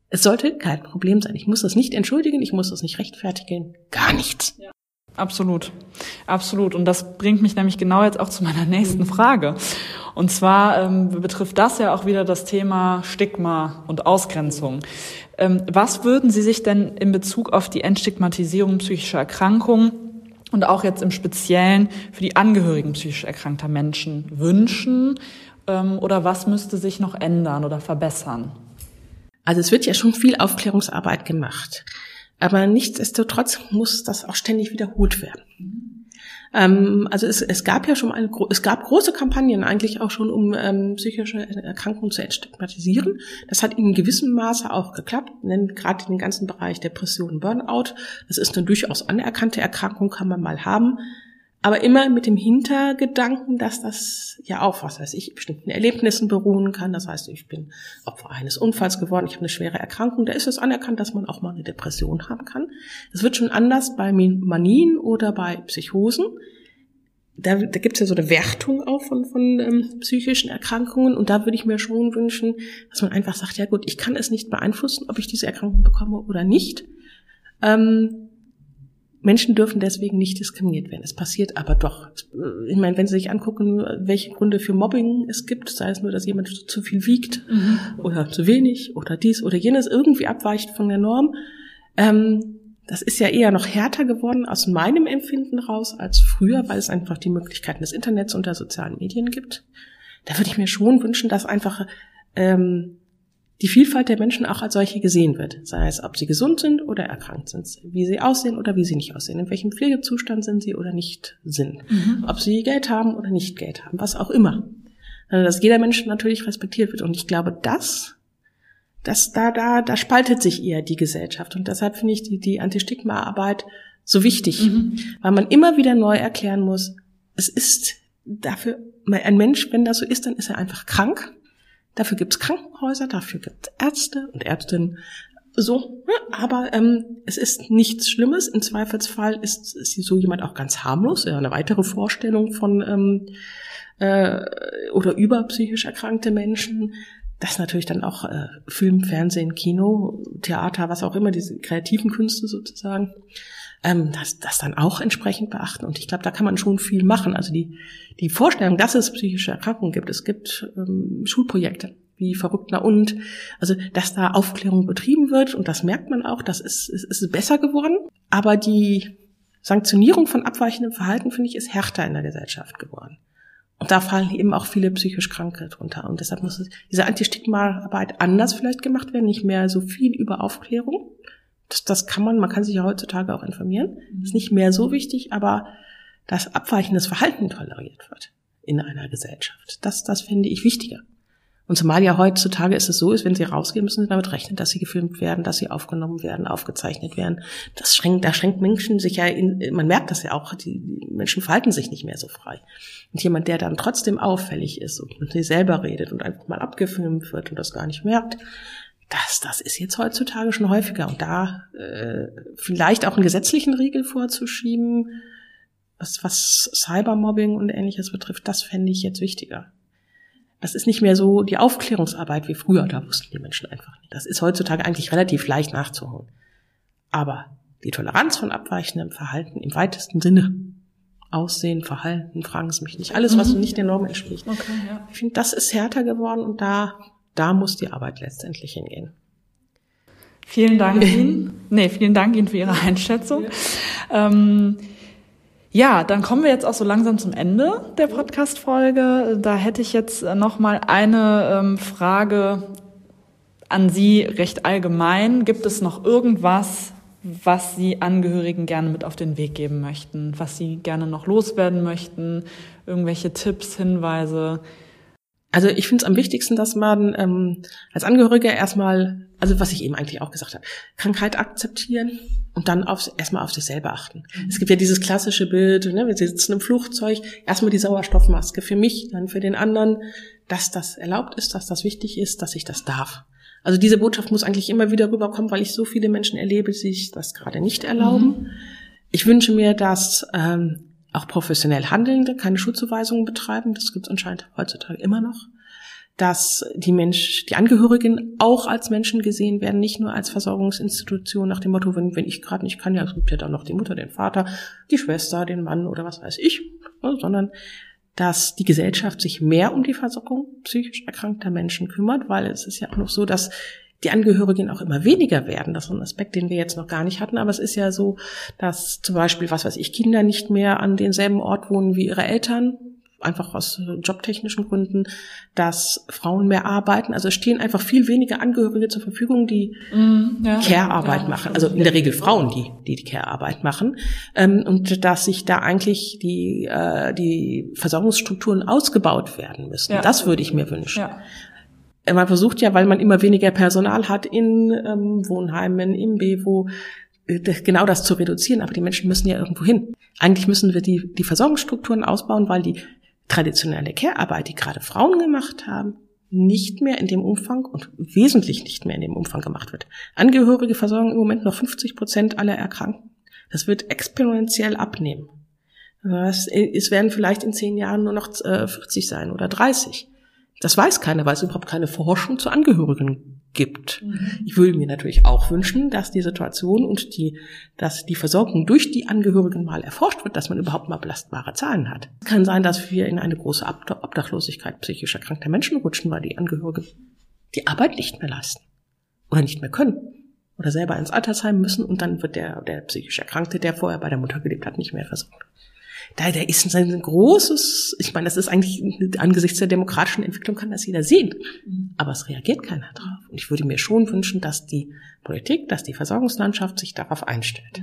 Es sollte kein Problem sein. Ich muss das nicht entschuldigen, ich muss das nicht rechtfertigen, gar nichts. Ja. Absolut, absolut. Und das bringt mich nämlich genau jetzt auch zu meiner nächsten Frage. Und zwar ähm, betrifft das ja auch wieder das Thema Stigma und Ausgrenzung. Ähm, was würden Sie sich denn in Bezug auf die Entstigmatisierung psychischer Erkrankungen und auch jetzt im Speziellen für die Angehörigen psychisch erkrankter Menschen wünschen? Ähm, oder was müsste sich noch ändern oder verbessern? Also es wird ja schon viel Aufklärungsarbeit gemacht. Aber nichtsdestotrotz muss das auch ständig wiederholt werden. Ähm, also es, es gab ja schon eine, es gab große Kampagnen eigentlich auch schon, um ähm, psychische Erkrankungen zu entstigmatisieren. Das hat in gewissem Maße auch geklappt, denn gerade den ganzen Bereich Depression, Burnout, das ist eine durchaus anerkannte Erkrankung, kann man mal haben aber immer mit dem Hintergedanken, dass das ja auch, was weiß ich, bestimmten Erlebnissen beruhen kann. Das heißt, ich bin Opfer eines Unfalls geworden, ich habe eine schwere Erkrankung, da ist es anerkannt, dass man auch mal eine Depression haben kann. Das wird schon anders bei Manien oder bei Psychosen. Da, da gibt es ja so eine Wertung auch von, von ähm, psychischen Erkrankungen und da würde ich mir schon wünschen, dass man einfach sagt, ja gut, ich kann es nicht beeinflussen, ob ich diese Erkrankung bekomme oder nicht. Ähm, Menschen dürfen deswegen nicht diskriminiert werden. Es passiert aber doch. Ich meine, wenn Sie sich angucken, welche Gründe für Mobbing es gibt, sei es nur, dass jemand zu viel wiegt mhm. oder zu wenig oder dies oder jenes irgendwie abweicht von der Norm, ähm, das ist ja eher noch härter geworden aus meinem Empfinden raus als früher, weil es einfach die Möglichkeiten des Internets und der sozialen Medien gibt. Da würde ich mir schon wünschen, dass einfach ähm, die Vielfalt der Menschen auch als solche gesehen wird, sei es, ob sie gesund sind oder erkrankt sind, wie sie aussehen oder wie sie nicht aussehen, in welchem Pflegezustand sind sie oder nicht sind, mhm. ob sie Geld haben oder nicht Geld haben, was auch immer. Also, dass jeder Mensch natürlich respektiert wird. Und ich glaube, das, das da, da, da spaltet sich eher die Gesellschaft. Und deshalb finde ich die, die Anti-Stigma-Arbeit so wichtig, mhm. weil man immer wieder neu erklären muss, es ist dafür, ein Mensch, wenn das so ist, dann ist er einfach krank Dafür gibt's Krankenhäuser, dafür gibt's Ärzte und Ärztinnen. So, ne? aber ähm, es ist nichts Schlimmes. Im Zweifelsfall ist, ist so jemand auch ganz harmlos. Ja, eine weitere Vorstellung von ähm, äh, oder über psychisch erkrankte Menschen. Das natürlich dann auch äh, Film, Fernsehen, Kino, Theater, was auch immer, diese kreativen Künste sozusagen ähm, das, das dann auch entsprechend beachten. Und ich glaube, da kann man schon viel machen. Also die, die Vorstellung, dass es psychische Erkrankungen gibt, es gibt ähm, Schulprojekte. wie verrückt na und. Also, dass da Aufklärung betrieben wird und das merkt man auch, das ist, ist, ist besser geworden. Aber die Sanktionierung von abweichendem Verhalten, finde ich, ist härter in der Gesellschaft geworden. Und da fallen eben auch viele psychisch Kranke drunter. Und deshalb muss diese Anti-Stigma-Arbeit anders vielleicht gemacht werden, nicht mehr so viel über Aufklärung. Das, das kann man, man kann sich ja heutzutage auch informieren. Das ist nicht mehr so wichtig, aber dass abweichendes Verhalten toleriert wird in einer Gesellschaft. Das, das finde ich wichtiger. Und zumal ja heutzutage ist es so ist, wenn sie rausgehen, müssen sie damit rechnen, dass sie gefilmt werden, dass sie aufgenommen werden, aufgezeichnet werden. Das schränkt, da schränkt Menschen sich ja in, man merkt das ja auch, die Menschen verhalten sich nicht mehr so frei. Und jemand, der dann trotzdem auffällig ist und mit sich selber redet und einfach mal abgefilmt wird und das gar nicht merkt, das, das ist jetzt heutzutage schon häufiger. Und da äh, vielleicht auch einen gesetzlichen Riegel vorzuschieben, was, was Cybermobbing und ähnliches betrifft, das fände ich jetzt wichtiger. Das ist nicht mehr so die Aufklärungsarbeit wie früher, da wussten die Menschen einfach nicht. Das ist heutzutage eigentlich relativ leicht nachzuholen. Aber die Toleranz von abweichendem Verhalten im weitesten Sinne, Aussehen, Verhalten, fragen Sie mich nicht, alles, was mhm. nicht der Norm entspricht. Okay, ja. Ich finde, das ist härter geworden und da, da muss die Arbeit letztendlich hingehen. Vielen Dank Ihnen. Nee, vielen Dank Ihnen für Ihre Einschätzung. Ja. Ähm, ja, dann kommen wir jetzt auch so langsam zum Ende der Podcast-Folge. Da hätte ich jetzt noch mal eine ähm, Frage an Sie recht allgemein. Gibt es noch irgendwas, was Sie Angehörigen gerne mit auf den Weg geben möchten, was Sie gerne noch loswerden möchten? Irgendwelche Tipps, Hinweise? Also ich finde es am wichtigsten, dass man ähm, als Angehöriger erstmal, also was ich eben eigentlich auch gesagt habe, Krankheit akzeptieren und dann aufs, erstmal auf sich selber achten. Mhm. Es gibt ja dieses klassische Bild, ne, wir sitzen im Flugzeug, erstmal die Sauerstoffmaske für mich, dann für den anderen, dass das erlaubt ist, dass das wichtig ist, dass ich das darf. Also diese Botschaft muss eigentlich immer wieder rüberkommen, weil ich so viele Menschen erlebe, die sich das gerade nicht erlauben. Mhm. Ich wünsche mir, dass ähm, auch professionell Handelnde keine Schuldzuweisungen betreiben. Das gibt es anscheinend heutzutage immer noch. Dass die Mensch, die Angehörigen auch als Menschen gesehen werden, nicht nur als Versorgungsinstitution nach dem Motto, wenn, wenn ich gerade nicht kann, ja, es gibt ja dann noch die Mutter, den Vater, die Schwester, den Mann oder was weiß ich, sondern dass die Gesellschaft sich mehr um die Versorgung psychisch erkrankter Menschen kümmert, weil es ist ja auch noch so, dass die Angehörigen auch immer weniger werden. Das ist ein Aspekt, den wir jetzt noch gar nicht hatten. Aber es ist ja so, dass zum Beispiel, was weiß ich, Kinder nicht mehr an denselben Ort wohnen wie ihre Eltern, einfach aus jobtechnischen Gründen, dass Frauen mehr arbeiten. Also es stehen einfach viel weniger Angehörige zur Verfügung, die mm, ja, Care-Arbeit ja, machen. Also in der Regel Frauen, die die, die Care-Arbeit machen. Ähm, und dass sich da eigentlich die, äh, die Versorgungsstrukturen ausgebaut werden müssen. Ja. Das würde ich mir wünschen. Äh, man versucht ja, weil man immer weniger Personal hat in ähm, Wohnheimen, im Bewo, äh, genau das zu reduzieren, aber die Menschen müssen ja irgendwo hin. Eigentlich müssen wir die, die Versorgungsstrukturen ausbauen, weil die traditionelle Care-Arbeit, die gerade Frauen gemacht haben, nicht mehr in dem Umfang und wesentlich nicht mehr in dem Umfang gemacht wird. Angehörige versorgen im Moment noch 50 Prozent aller Erkrankten. Das wird exponentiell abnehmen. Es werden vielleicht in zehn Jahren nur noch 40 äh, sein oder 30. Das weiß keiner, weil es überhaupt keine Forschung zu Angehörigen gibt. Mhm. Ich würde mir natürlich auch wünschen, dass die Situation und die, dass die Versorgung durch die Angehörigen mal erforscht wird, dass man überhaupt mal belastbare Zahlen hat. Es kann sein, dass wir in eine große Obdachlosigkeit psychisch erkrankter Menschen rutschen, weil die Angehörigen die Arbeit nicht mehr leisten oder nicht mehr können oder selber ins Altersheim müssen und dann wird der, der psychisch Erkrankte, der vorher bei der Mutter gelebt hat, nicht mehr versorgt da, da ist ein großes, ich meine, das ist eigentlich angesichts der demokratischen Entwicklung kann das jeder sehen. Mhm. Aber es reagiert keiner drauf. Und ich würde mir schon wünschen, dass die Politik, dass die Versorgungslandschaft sich darauf einstellt.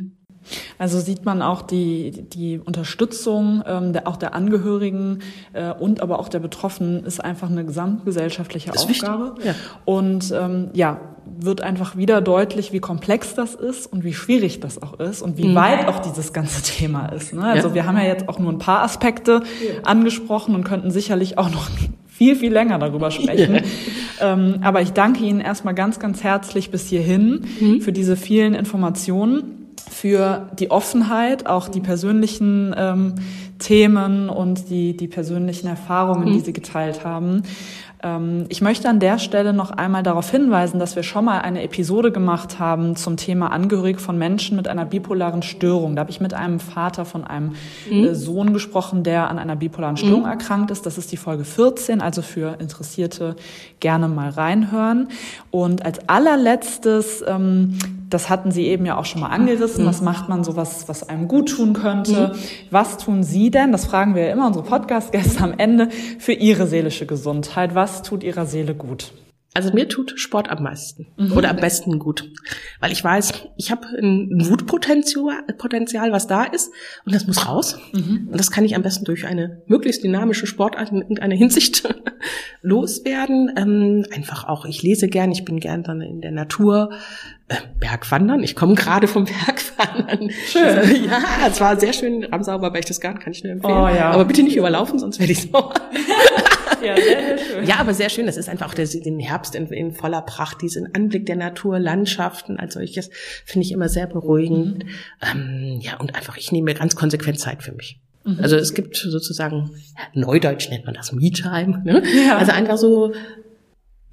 Also sieht man auch die, die Unterstützung ähm, der, auch der Angehörigen äh, und aber auch der Betroffenen ist einfach eine gesamtgesellschaftliche Aufgabe. Ja. Und ähm, ja, wird einfach wieder deutlich, wie komplex das ist und wie schwierig das auch ist und wie mhm. weit auch dieses ganze Thema ist. Ne? Also ja. wir haben ja jetzt auch nur ein paar Aspekte ja. angesprochen und könnten sicherlich auch noch viel, viel länger darüber sprechen. Ja. Ähm, aber ich danke Ihnen erstmal ganz, ganz herzlich bis hierhin mhm. für diese vielen Informationen. für die Offenheit, auch die persönlichen ähm, Themen und die, die persönlichen Erfahrungen, die mhm. Sie geteilt haben. Ähm, ich möchte an der Stelle noch einmal darauf hinweisen, dass wir schon mal eine Episode gemacht haben zum Thema Angehörig von Menschen mit einer bipolaren Störung. Da habe ich mit einem Vater von einem mhm. Äh, Sohn gesprochen, der an einer bipolaren Störung mhm. erkrankt ist. Das ist die Folge 14, also für Interessierte gerne mal reinhören. Und als allerletztes, ähm, das hatten Sie eben ja auch schon mal angerissen, mhm. was macht man so was, was einem gut tun könnte? Mhm. Was tun Sie denn, das fragen wir ja immer unsere Podcast-Gäste am Ende, für Ihre seelische Gesundheit? Was was tut Ihrer Seele gut? Also mir tut Sport am meisten mhm. oder am besten gut, weil ich weiß, ich habe ein Wutpotenzial, Potenzial, was da ist und das muss raus. Mhm. Und das kann ich am besten durch eine möglichst dynamische Sportart in irgendeiner Hinsicht loswerden. Ähm, einfach auch, ich lese gern, ich bin gern dann in der Natur. Äh, Bergwandern, ich komme gerade vom Bergwandern. Schön. ja, es war sehr schön. Ramsauer Berchtesgaden kann ich nur empfehlen. Oh, ja. Aber bitte nicht überlaufen, sonst werde ich so. Ja, sehr, sehr schön. Ja, aber sehr schön. Das ist einfach auch der, den Herbst in, in voller Pracht, diesen Anblick der Natur, Landschaften als solches, finde ich immer sehr beruhigend. Mhm. Ähm, ja, und einfach, ich nehme mir ganz konsequent Zeit für mich. Mhm. Also es gibt sozusagen, Neudeutsch nennt man das Me-Time. Ne? Ja. Also einfach so,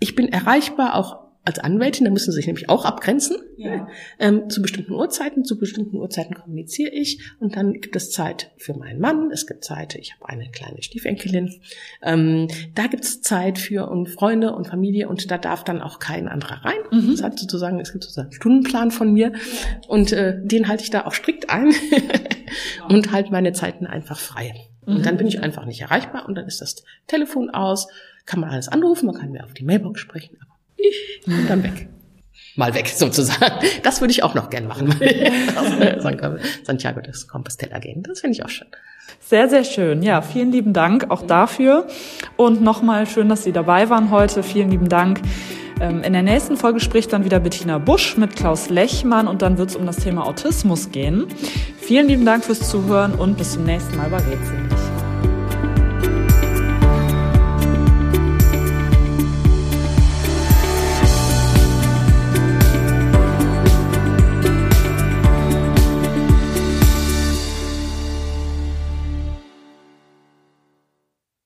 ich bin erreichbar auch als Anwältin, da müssen sie sich nämlich auch abgrenzen. Ja. Ähm, zu bestimmten Uhrzeiten, zu bestimmten Uhrzeiten kommuniziere ich und dann gibt es Zeit für meinen Mann, es gibt Zeit, ich habe eine kleine Stiefenkelin, ähm, da gibt es Zeit für und Freunde und Familie und da darf dann auch kein anderer rein. Mhm. Das hat sozusagen, es gibt sozusagen einen Stundenplan von mir und äh, den halte ich da auch strikt ein und halte meine Zeiten einfach frei. Mhm. Und dann bin ich einfach nicht erreichbar und dann ist das Telefon aus, kann man alles anrufen, man kann mir auf die Mailbox sprechen, aber und dann weg. Mal weg, sozusagen. Das würde ich auch noch gern machen. Santiago de Compostela gehen. Das finde ich auch schön. Sehr, sehr schön. Ja, vielen lieben Dank auch dafür. Und nochmal schön, dass Sie dabei waren heute. Vielen lieben Dank. Ähm, in der nächsten Folge spricht dann wieder Bettina Busch mit Klaus Lechmann und dann wird es um das Thema Autismus gehen. Vielen lieben Dank fürs Zuhören und bis zum nächsten Mal bei Rätsel.